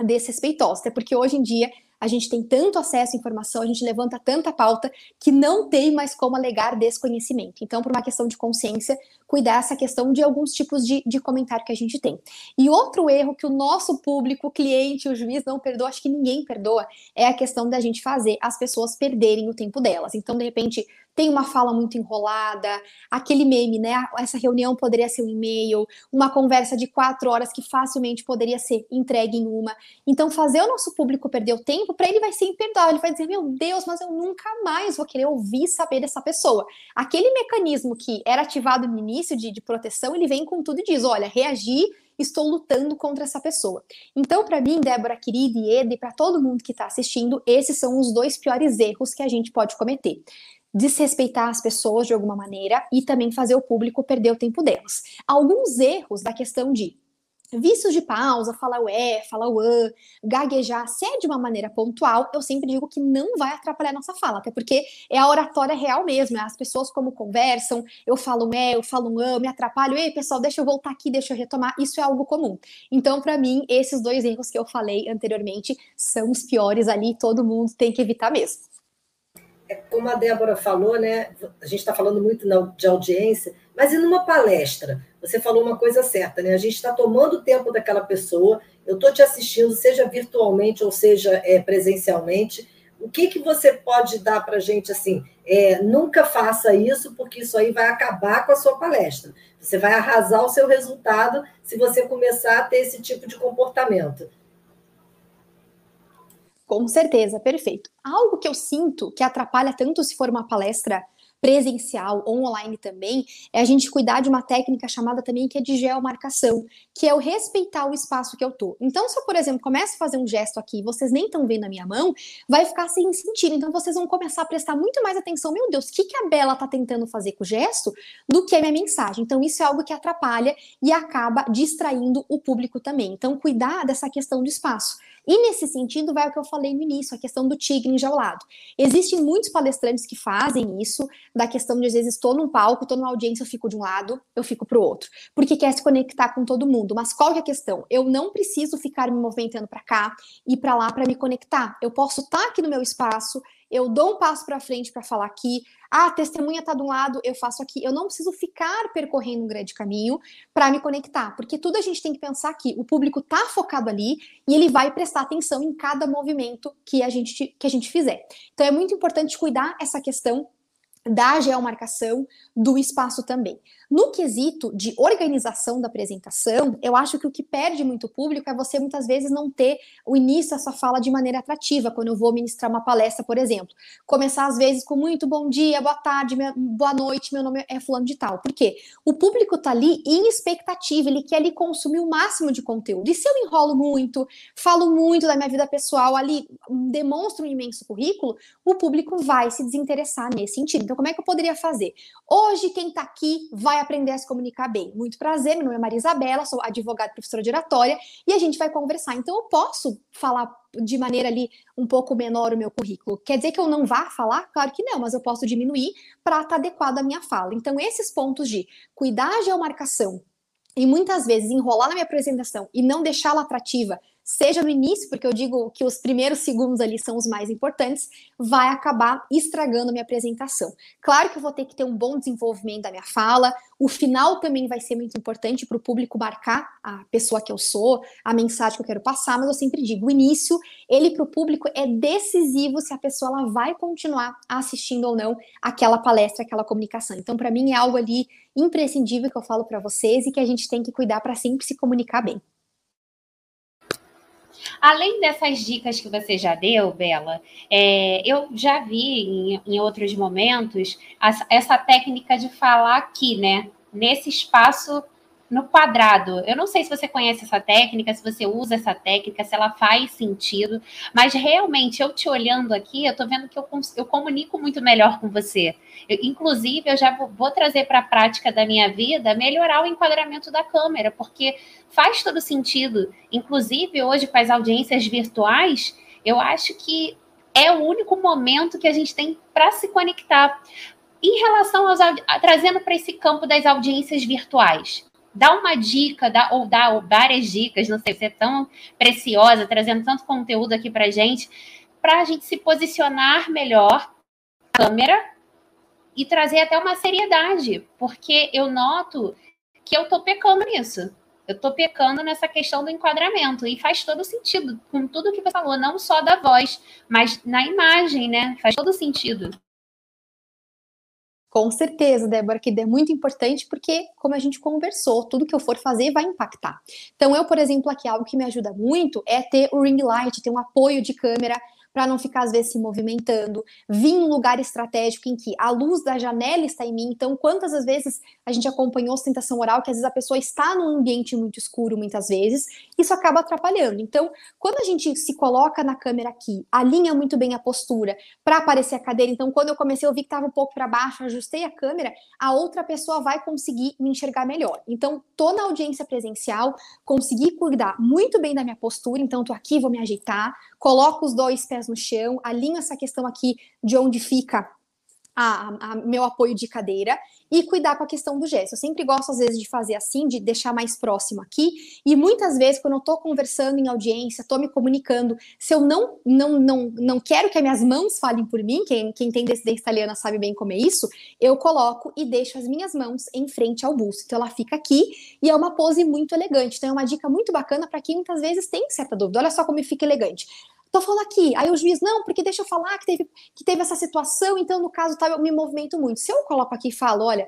desrespeitosos. Até porque hoje em dia a gente tem tanto acesso à informação, a gente levanta tanta pauta que não tem mais como alegar desconhecimento. Então, por uma questão de consciência, cuidar essa questão de alguns tipos de, de comentário que a gente tem. E outro erro que o nosso público, o cliente, o juiz não perdoa, acho que ninguém perdoa, é a questão da gente fazer as pessoas perderem o tempo delas. Então, de repente, tem uma fala muito enrolada, aquele meme, né? Essa reunião poderia ser um e-mail, uma conversa de quatro horas que facilmente poderia ser entregue em uma. Então, fazer o nosso público perder o tempo, para ele vai ser imperdoável. Ele vai dizer: Meu Deus, mas eu nunca mais vou querer ouvir saber dessa pessoa. Aquele mecanismo que era ativado no início de, de proteção, ele vem com tudo e diz: Olha, reagir estou lutando contra essa pessoa. Então, para mim, Débora, querida e Eda, e para todo mundo que está assistindo, esses são os dois piores erros que a gente pode cometer. Desrespeitar as pessoas de alguma maneira e também fazer o público perder o tempo delas. Alguns erros da questão de Vícios de pausa, falar o é, falar o an, gaguejar, se é de uma maneira pontual, eu sempre digo que não vai atrapalhar nossa fala, até porque é a oratória real mesmo, é as pessoas como conversam, eu falo um é, eu falo um an, me atrapalho, ei pessoal, deixa eu voltar aqui, deixa eu retomar, isso é algo comum. Então, para mim, esses dois erros que eu falei anteriormente são os piores ali, todo mundo tem que evitar mesmo. É como a Débora falou, né? A gente está falando muito de audiência, mas e numa palestra? Você falou uma coisa certa, né? A gente está tomando o tempo daquela pessoa, eu estou te assistindo, seja virtualmente ou seja é, presencialmente. O que, que você pode dar para a gente assim? É, nunca faça isso, porque isso aí vai acabar com a sua palestra. Você vai arrasar o seu resultado se você começar a ter esse tipo de comportamento. Com certeza, perfeito. Algo que eu sinto que atrapalha tanto se for uma palestra presencial online também, é a gente cuidar de uma técnica chamada também que é de geomarcação, que é o respeitar o espaço que eu tô. Então, se eu, por exemplo, começo a fazer um gesto aqui, vocês nem estão vendo a minha mão, vai ficar sem sentido. Então, vocês vão começar a prestar muito mais atenção. Meu Deus, o que, que a Bela tá tentando fazer com o gesto do que a minha mensagem? Então, isso é algo que atrapalha e acaba distraindo o público também. Então, cuidar dessa questão do espaço. E nesse sentido, vai o que eu falei no início, a questão do tigre enjaulado. Existem muitos palestrantes que fazem isso, da questão de às vezes estou num palco, estou numa audiência, eu fico de um lado, eu fico para o outro, porque quer se conectar com todo mundo. Mas qual que é a questão? Eu não preciso ficar me movimentando para cá e para lá para me conectar. Eu posso estar tá aqui no meu espaço, eu dou um passo para frente para falar aqui. Ah, a testemunha está de um lado, eu faço aqui. Eu não preciso ficar percorrendo um grande caminho para me conectar, porque tudo a gente tem que pensar aqui. O público está focado ali e ele vai prestar atenção em cada movimento que a gente que a gente fizer. Então é muito importante cuidar essa questão da geomarcação do espaço também. No quesito de organização da apresentação, eu acho que o que perde muito público é você muitas vezes não ter o início da sua fala de maneira atrativa, quando eu vou ministrar uma palestra, por exemplo. Começar às vezes com muito bom dia, boa tarde, boa noite, meu nome é fulano de tal. Por quê? O público tá ali em expectativa, ele quer ali consumir o máximo de conteúdo. E se eu enrolo muito, falo muito da minha vida pessoal ali, demonstro um imenso currículo, o público vai se desinteressar nesse sentido. Então, como é que eu poderia fazer? Hoje, quem tá aqui vai aprender a se comunicar bem. Muito prazer, meu nome é Maria Isabela, sou advogada professora de oratória e a gente vai conversar. Então, eu posso falar de maneira ali um pouco menor o meu currículo. Quer dizer que eu não vá falar? Claro que não, mas eu posso diminuir para estar tá adequado à minha fala. Então, esses pontos de cuidar a geomarcação e muitas vezes enrolar na minha apresentação e não deixá-la atrativa seja no início, porque eu digo que os primeiros segundos ali são os mais importantes, vai acabar estragando a minha apresentação. Claro que eu vou ter que ter um bom desenvolvimento da minha fala, o final também vai ser muito importante para o público marcar a pessoa que eu sou, a mensagem que eu quero passar, mas eu sempre digo, o início, ele para o público é decisivo se a pessoa ela vai continuar assistindo ou não aquela palestra, aquela comunicação. Então, para mim é algo ali imprescindível que eu falo para vocês e que a gente tem que cuidar para sempre se comunicar bem. Além dessas dicas que você já deu, Bela, é, eu já vi em, em outros momentos essa técnica de falar aqui, né? Nesse espaço no quadrado. Eu não sei se você conhece essa técnica, se você usa essa técnica, se ela faz sentido, mas realmente eu te olhando aqui, eu estou vendo que eu, eu comunico muito melhor com você. Eu, inclusive, eu já vou, vou trazer para a prática da minha vida melhorar o enquadramento da câmera, porque faz todo sentido. Inclusive, hoje, com as audiências virtuais, eu acho que é o único momento que a gente tem para se conectar. Em relação aos trazendo para esse campo das audiências virtuais, dá uma dica, dá, ou dá várias dicas, não sei, você é tão preciosa, trazendo tanto conteúdo aqui para gente, para a gente se posicionar melhor câmera e trazer até uma seriedade, porque eu noto que eu estou pecando nisso. Eu estou pecando nessa questão do enquadramento e faz todo sentido com tudo que você falou, não só da voz, mas na imagem, né? Faz todo sentido. Com certeza, Débora, que é muito importante porque, como a gente conversou, tudo que eu for fazer vai impactar. Então, eu, por exemplo, aqui algo que me ajuda muito é ter o ring light, ter um apoio de câmera para não ficar às vezes se movimentando, vir em um lugar estratégico em que a luz da janela está em mim. Então, quantas as vezes a gente acompanhou ostentação oral que às vezes a pessoa está num ambiente muito escuro muitas vezes, isso acaba atrapalhando. Então, quando a gente se coloca na câmera aqui, alinha muito bem a postura para aparecer a cadeira. Então, quando eu comecei eu vi que estava um pouco para baixo, ajustei a câmera, a outra pessoa vai conseguir me enxergar melhor. Então, tô na audiência presencial, consegui cuidar muito bem da minha postura, então tô aqui, vou me ajeitar, coloco os dois pés no chão, alinho essa questão aqui de onde fica a, a, meu apoio de cadeira e cuidar com a questão do gesto. Eu sempre gosto, às vezes, de fazer assim, de deixar mais próximo aqui. E muitas vezes, quando eu estou conversando em audiência, estou me comunicando, se eu não, não, não, não quero que as minhas mãos falem por mim, quem, quem tem descendência italiana sabe bem como é isso, eu coloco e deixo as minhas mãos em frente ao busto. Então, ela fica aqui e é uma pose muito elegante. Então, é uma dica muito bacana para quem muitas vezes tem certa dúvida. Olha só como fica elegante. Tô falando aqui. Aí o juiz, não, porque deixa eu falar que teve, que teve essa situação, então no caso tal, eu me movimento muito. Se eu coloco aqui e falo, olha,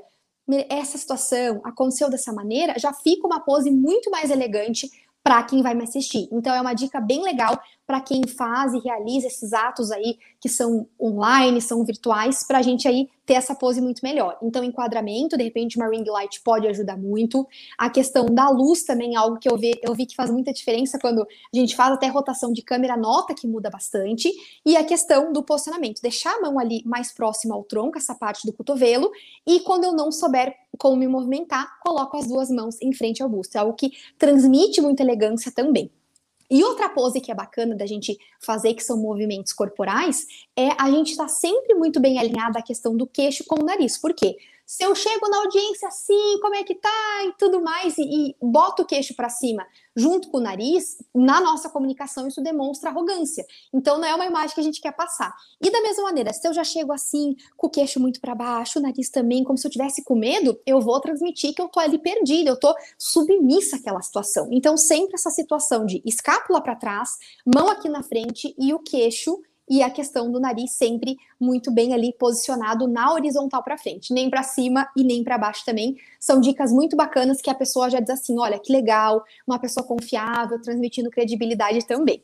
essa situação aconteceu dessa maneira, já fica uma pose muito mais elegante para quem vai me assistir. Então é uma dica bem legal para quem faz e realiza esses atos aí que são online, são virtuais, para a gente aí ter essa pose muito melhor. Então, enquadramento, de repente, uma ring light pode ajudar muito. A questão da luz também é algo que eu vi, eu vi que faz muita diferença quando a gente faz até rotação de câmera, nota que muda bastante. E a questão do posicionamento, deixar a mão ali mais próxima ao tronco, essa parte do cotovelo, e quando eu não souber como me movimentar, coloco as duas mãos em frente ao busto. É algo que transmite muita elegância também. E outra pose que é bacana da gente fazer, que são movimentos corporais, é a gente estar tá sempre muito bem alinhada à questão do queixo com o nariz. Por quê? Se eu chego na audiência assim, como é que tá e tudo mais, e, e boto o queixo para cima junto com o nariz, na nossa comunicação isso demonstra arrogância. Então não é uma imagem que a gente quer passar. E da mesma maneira, se eu já chego assim, com o queixo muito para baixo, o nariz também, como se eu tivesse com medo, eu vou transmitir que eu tô ali perdida, eu tô submissa àquela situação. Então sempre essa situação de escápula para trás, mão aqui na frente e o queixo e a questão do nariz sempre muito bem ali posicionado na horizontal para frente, nem para cima e nem para baixo também. São dicas muito bacanas que a pessoa já diz assim: olha, que legal, uma pessoa confiável, transmitindo credibilidade também.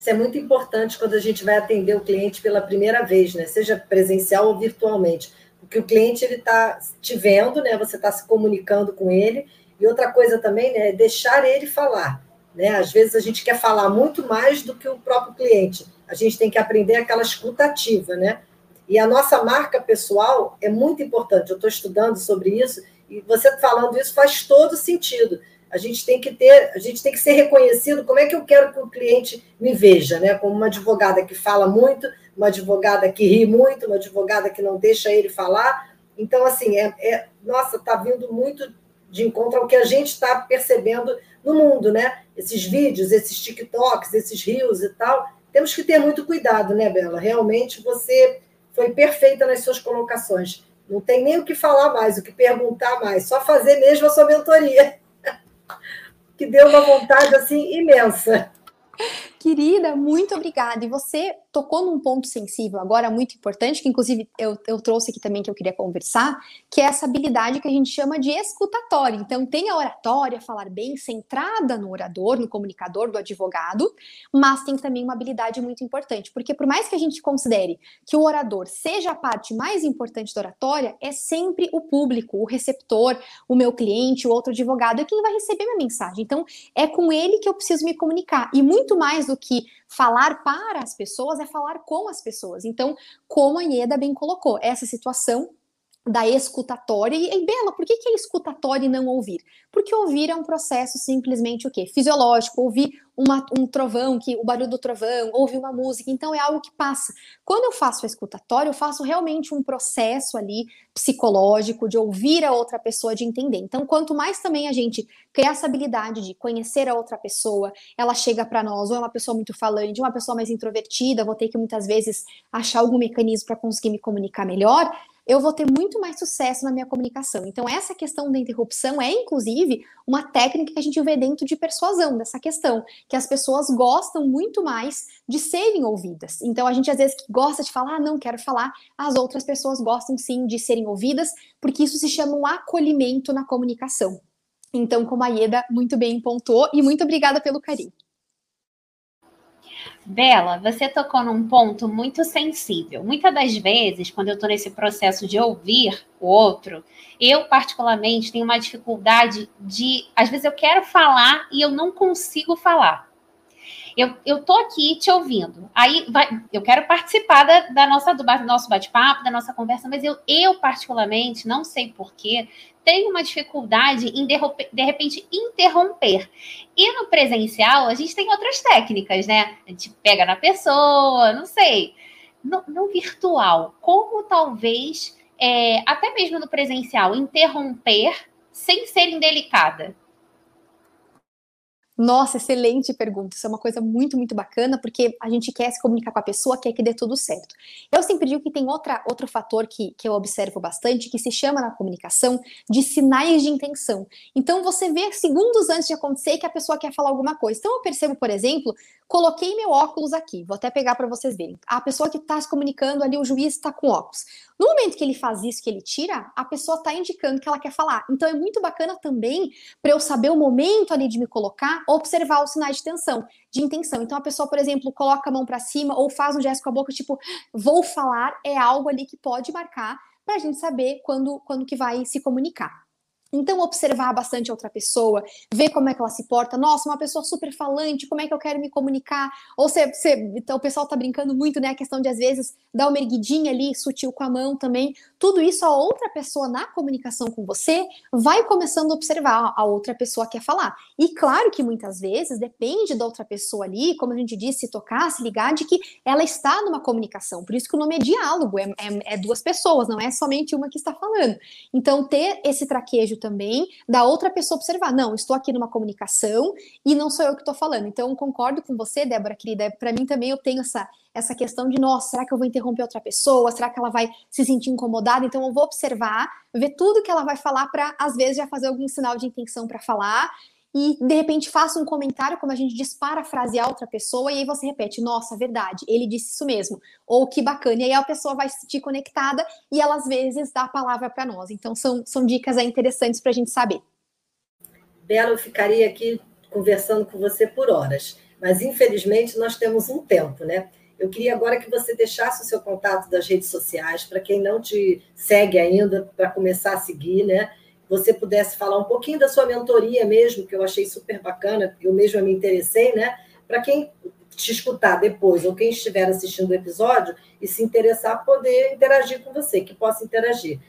Isso é muito importante quando a gente vai atender o cliente pela primeira vez, né? Seja presencial ou virtualmente, porque o cliente ele está te vendo, né? Você está se comunicando com ele. E outra coisa também, né? É deixar ele falar né? Às vezes a gente quer falar muito mais do que o próprio cliente. A gente tem que aprender aquela escutativa, né? E a nossa marca pessoal é muito importante. Eu estou estudando sobre isso e você falando isso faz todo sentido. A gente tem que ter, a gente tem que ser reconhecido. Como é que eu quero que o cliente me veja, né? Como uma advogada que fala muito, uma advogada que ri muito, uma advogada que não deixa ele falar. Então, assim, é, é nossa, está vindo muito de encontro ao que a gente está percebendo no mundo, né? Esses vídeos, esses TikToks, esses rios e tal. Temos que ter muito cuidado, né, Bela? Realmente você foi perfeita nas suas colocações. Não tem nem o que falar mais, o que perguntar mais, só fazer mesmo a sua mentoria. que deu uma vontade assim imensa. Querida, muito obrigada. E você tocou num ponto sensível agora muito importante, que inclusive eu, eu trouxe aqui também que eu queria conversar, que é essa habilidade que a gente chama de escutatória. Então, tem a oratória, falar bem, centrada no orador, no comunicador, do advogado, mas tem também uma habilidade muito importante, porque por mais que a gente considere que o orador seja a parte mais importante da oratória, é sempre o público, o receptor, o meu cliente, o outro advogado, é quem vai receber minha mensagem. Então, é com ele que eu preciso me comunicar. E muito mais do que falar para as pessoas, é falar com as pessoas. Então, como a Ieda bem colocou, essa situação da escutatória. E, Bela, por que, que é escutatória e não ouvir? Porque ouvir é um processo simplesmente o quê? Fisiológico, ouvir uma, um trovão, que o barulho do trovão, ouvir uma música, então é algo que passa. Quando eu faço a escutatória, eu faço realmente um processo ali psicológico de ouvir a outra pessoa, de entender. Então, quanto mais também a gente criar essa habilidade de conhecer a outra pessoa, ela chega para nós, ou é uma pessoa muito falante, uma pessoa mais introvertida, vou ter que muitas vezes achar algum mecanismo para conseguir me comunicar melhor eu vou ter muito mais sucesso na minha comunicação. Então, essa questão da interrupção é, inclusive, uma técnica que a gente vê dentro de persuasão, dessa questão, que as pessoas gostam muito mais de serem ouvidas. Então, a gente às vezes gosta de falar, ah, não quero falar, as outras pessoas gostam sim de serem ouvidas, porque isso se chama um acolhimento na comunicação. Então, como a Ieda muito bem pontuou, e muito obrigada pelo carinho. Bela, você tocou num ponto muito sensível. Muitas das vezes, quando eu estou nesse processo de ouvir o outro, eu, particularmente, tenho uma dificuldade de. Às vezes, eu quero falar e eu não consigo falar. Eu, eu tô aqui te ouvindo. Aí vai, eu quero participar da, da nossa, do, nosso bate-papo, da nossa conversa, mas eu, eu, particularmente, não sei porquê, tenho uma dificuldade em, de repente, interromper. E no presencial, a gente tem outras técnicas, né? A gente pega na pessoa, não sei. No, no virtual, como talvez, é, até mesmo no presencial, interromper sem ser indelicada? Nossa, excelente pergunta. Isso é uma coisa muito, muito bacana, porque a gente quer se comunicar com a pessoa, quer que dê tudo certo. Eu sempre digo que tem outra, outro fator que, que eu observo bastante, que se chama na comunicação de sinais de intenção. Então, você vê segundos antes de acontecer que a pessoa quer falar alguma coisa. Então, eu percebo, por exemplo, coloquei meu óculos aqui, vou até pegar para vocês verem. A pessoa que está se comunicando ali, o juiz está com óculos. No momento que ele faz isso, que ele tira, a pessoa está indicando que ela quer falar. Então, é muito bacana também para eu saber o momento ali de me colocar observar os sinais de tensão, de intenção. Então a pessoa, por exemplo, coloca a mão para cima ou faz um gesto com a boca, tipo, vou falar, é algo ali que pode marcar para a gente saber quando, quando que vai se comunicar. Então, observar bastante outra pessoa, ver como é que ela se porta. Nossa, uma pessoa super falante, como é que eu quero me comunicar? Ou se, se então, o pessoal tá brincando muito, né? A questão de, às vezes, dar uma erguidinha ali, sutil com a mão também. Tudo isso, a outra pessoa na comunicação com você vai começando a observar a outra pessoa quer falar. E claro que muitas vezes depende da outra pessoa ali, como a gente disse, se tocar, se ligar, de que ela está numa comunicação. Por isso que o nome é diálogo, é, é, é duas pessoas, não é somente uma que está falando. Então, ter esse traquejo também da outra pessoa observar, não, estou aqui numa comunicação e não sou eu que estou falando. Então, concordo com você, Débora, querida. Para mim também eu tenho essa essa questão de, nossa, será que eu vou interromper outra pessoa? Será que ela vai se sentir incomodada? Então eu vou observar, ver tudo que ela vai falar para às vezes já fazer algum sinal de intenção para falar e de repente faça um comentário, como a gente diz, parafrasear outra pessoa, e aí você repete, nossa, verdade, ele disse isso mesmo, ou que bacana, e aí a pessoa vai se sentir conectada e ela às vezes dá a palavra para nós. Então são, são dicas interessantes para a gente saber. Bela, eu ficaria aqui conversando com você por horas, mas infelizmente nós temos um tempo, né? Eu queria agora que você deixasse o seu contato das redes sociais, para quem não te segue ainda, para começar a seguir, né? Você pudesse falar um pouquinho da sua mentoria mesmo, que eu achei super bacana, eu mesma me interessei, né? Para quem te escutar depois, ou quem estiver assistindo o episódio e se interessar, poder interagir com você, que possa interagir.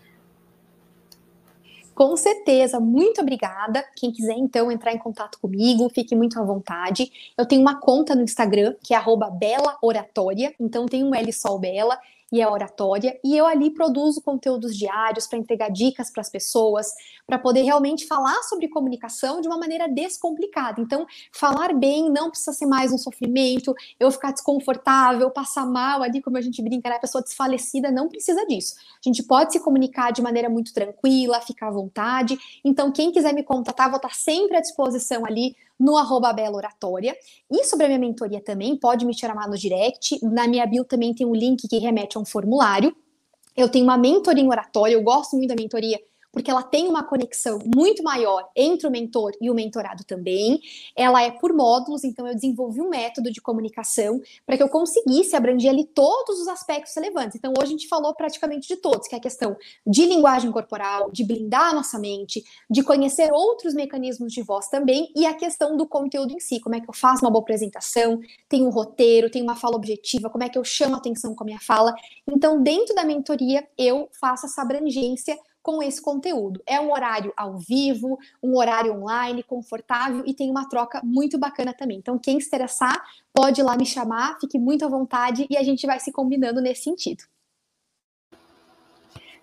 Com certeza, muito obrigada. Quem quiser então entrar em contato comigo, fique muito à vontade. Eu tenho uma conta no Instagram que é @bela_oratória, então tem um L só Bela e a oratória, e eu ali produzo conteúdos diários para entregar dicas para as pessoas, para poder realmente falar sobre comunicação de uma maneira descomplicada. Então, falar bem não precisa ser mais um sofrimento, eu ficar desconfortável, passar mal ali, como a gente brinca, né? a pessoa desfalecida, não precisa disso. A gente pode se comunicar de maneira muito tranquila, ficar à vontade. Então, quem quiser me contatar, vou estar sempre à disposição ali no arroba Bela Oratória. E sobre a minha mentoria também, pode me chamar no direct. Na minha bio também tem um link que remete a um formulário. Eu tenho uma mentoria em oratória, eu gosto muito da mentoria porque ela tem uma conexão muito maior entre o mentor e o mentorado também. Ela é por módulos, então eu desenvolvi um método de comunicação para que eu conseguisse abranger ali todos os aspectos relevantes. Então hoje a gente falou praticamente de todos, que é a questão de linguagem corporal, de blindar a nossa mente, de conhecer outros mecanismos de voz também e a questão do conteúdo em si, como é que eu faço uma boa apresentação, tem um roteiro, tem uma fala objetiva, como é que eu chamo atenção com a minha fala. Então, dentro da mentoria, eu faço essa abrangência com esse conteúdo. É um horário ao vivo, um horário online, confortável e tem uma troca muito bacana também. Então, quem se interessar, pode ir lá me chamar, fique muito à vontade e a gente vai se combinando nesse sentido.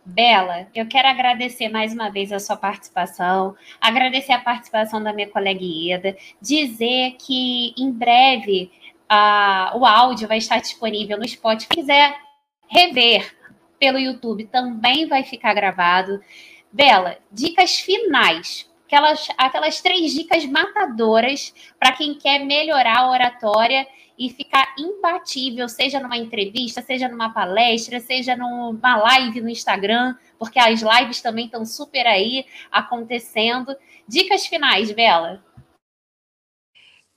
Bela, eu quero agradecer mais uma vez a sua participação, agradecer a participação da minha colega Ieda, dizer que em breve uh, o áudio vai estar disponível no Spotify. Se quiser rever pelo YouTube também vai ficar gravado. Bela, dicas finais aquelas, aquelas três dicas matadoras para quem quer melhorar a oratória e ficar imbatível, seja numa entrevista, seja numa palestra, seja numa live no Instagram, porque as lives também estão super aí acontecendo. Dicas finais, Bela.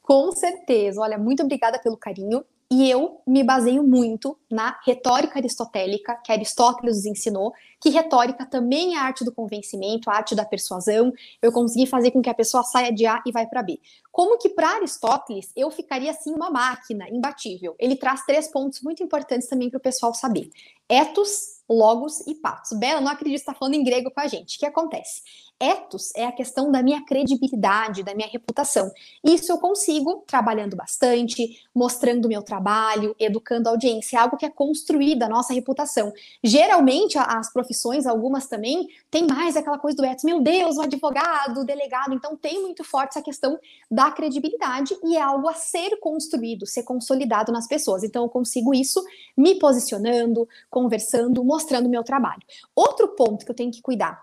Com certeza. Olha, muito obrigada pelo carinho. E eu me baseio muito na retórica aristotélica, que Aristóteles nos ensinou, que retórica também é a arte do convencimento, a arte da persuasão. Eu consegui fazer com que a pessoa saia de A e vai para B. Como que para Aristóteles eu ficaria assim uma máquina imbatível? Ele traz três pontos muito importantes também para o pessoal saber: etos, logos e patos. Bela, não acredito está falando em grego com a gente. O que acontece? Etos é a questão da minha credibilidade, da minha reputação. Isso eu consigo trabalhando bastante, mostrando meu trabalho, educando a audiência, é algo que é construído a nossa reputação. Geralmente, as profissões, algumas também, tem mais aquela coisa do etos, meu Deus, o advogado, o delegado, então tem muito forte essa questão da credibilidade e é algo a ser construído, ser consolidado nas pessoas. Então, eu consigo isso me posicionando, conversando, mostrando o meu trabalho. Outro ponto que eu tenho que cuidar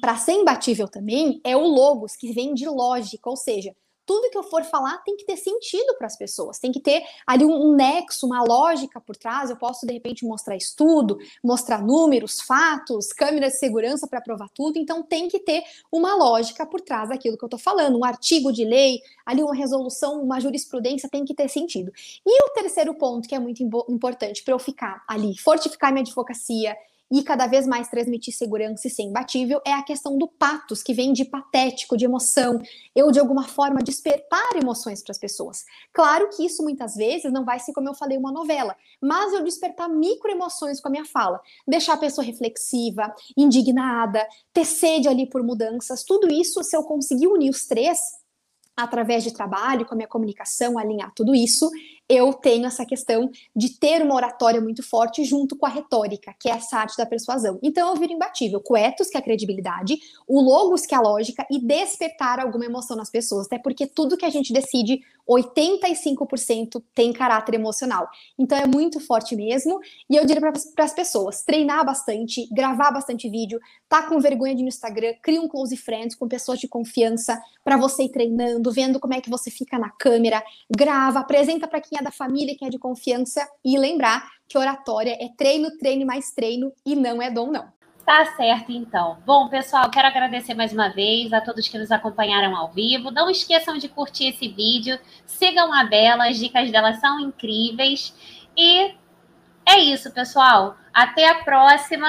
para ser imbatível também é o logos, que vem de lógica, ou seja, tudo que eu for falar tem que ter sentido para as pessoas, tem que ter ali um, um, nexo, uma lógica por trás. Eu posso, de repente, mostrar estudo, mostrar números, fatos, câmeras de segurança para provar tudo. Então, tem que ter uma lógica por trás daquilo que eu estou falando. Um artigo de lei, ali uma resolução, uma jurisprudência tem que ter sentido. E o terceiro ponto, que é muito importante para eu ficar ali, fortificar minha advocacia e cada vez mais transmitir segurança e ser imbatível é a questão do patos, que vem de patético, de emoção, eu de alguma forma despertar emoções para as pessoas. Claro que isso muitas vezes não vai ser, como eu falei, uma novela, mas eu despertar microemoções com a minha fala, deixar a pessoa reflexiva, indignada, ter sede ali por mudanças, tudo isso, se eu conseguir unir os três, através de trabalho, com a minha comunicação, alinhar tudo isso, eu tenho essa questão de ter uma oratória muito forte junto com a retórica, que é essa arte da persuasão. Então eu viro imbatível, coetos, que é a credibilidade, o logos, que é a lógica, e despertar alguma emoção nas pessoas, até porque tudo que a gente decide, 85% tem caráter emocional. Então é muito forte mesmo, e eu diria para as pessoas, treinar bastante, gravar bastante vídeo, tá com vergonha de no Instagram, cria um close friends com pessoas de confiança para você ir treinando, vendo como é que você fica na câmera, grava, apresenta para quem quem é da família, quem é de confiança, e lembrar que oratória é treino, treino mais treino e não é dom, não. Tá certo, então. Bom, pessoal, quero agradecer mais uma vez a todos que nos acompanharam ao vivo. Não esqueçam de curtir esse vídeo, sigam a Bela, as dicas dela são incríveis. E é isso, pessoal. Até a próxima.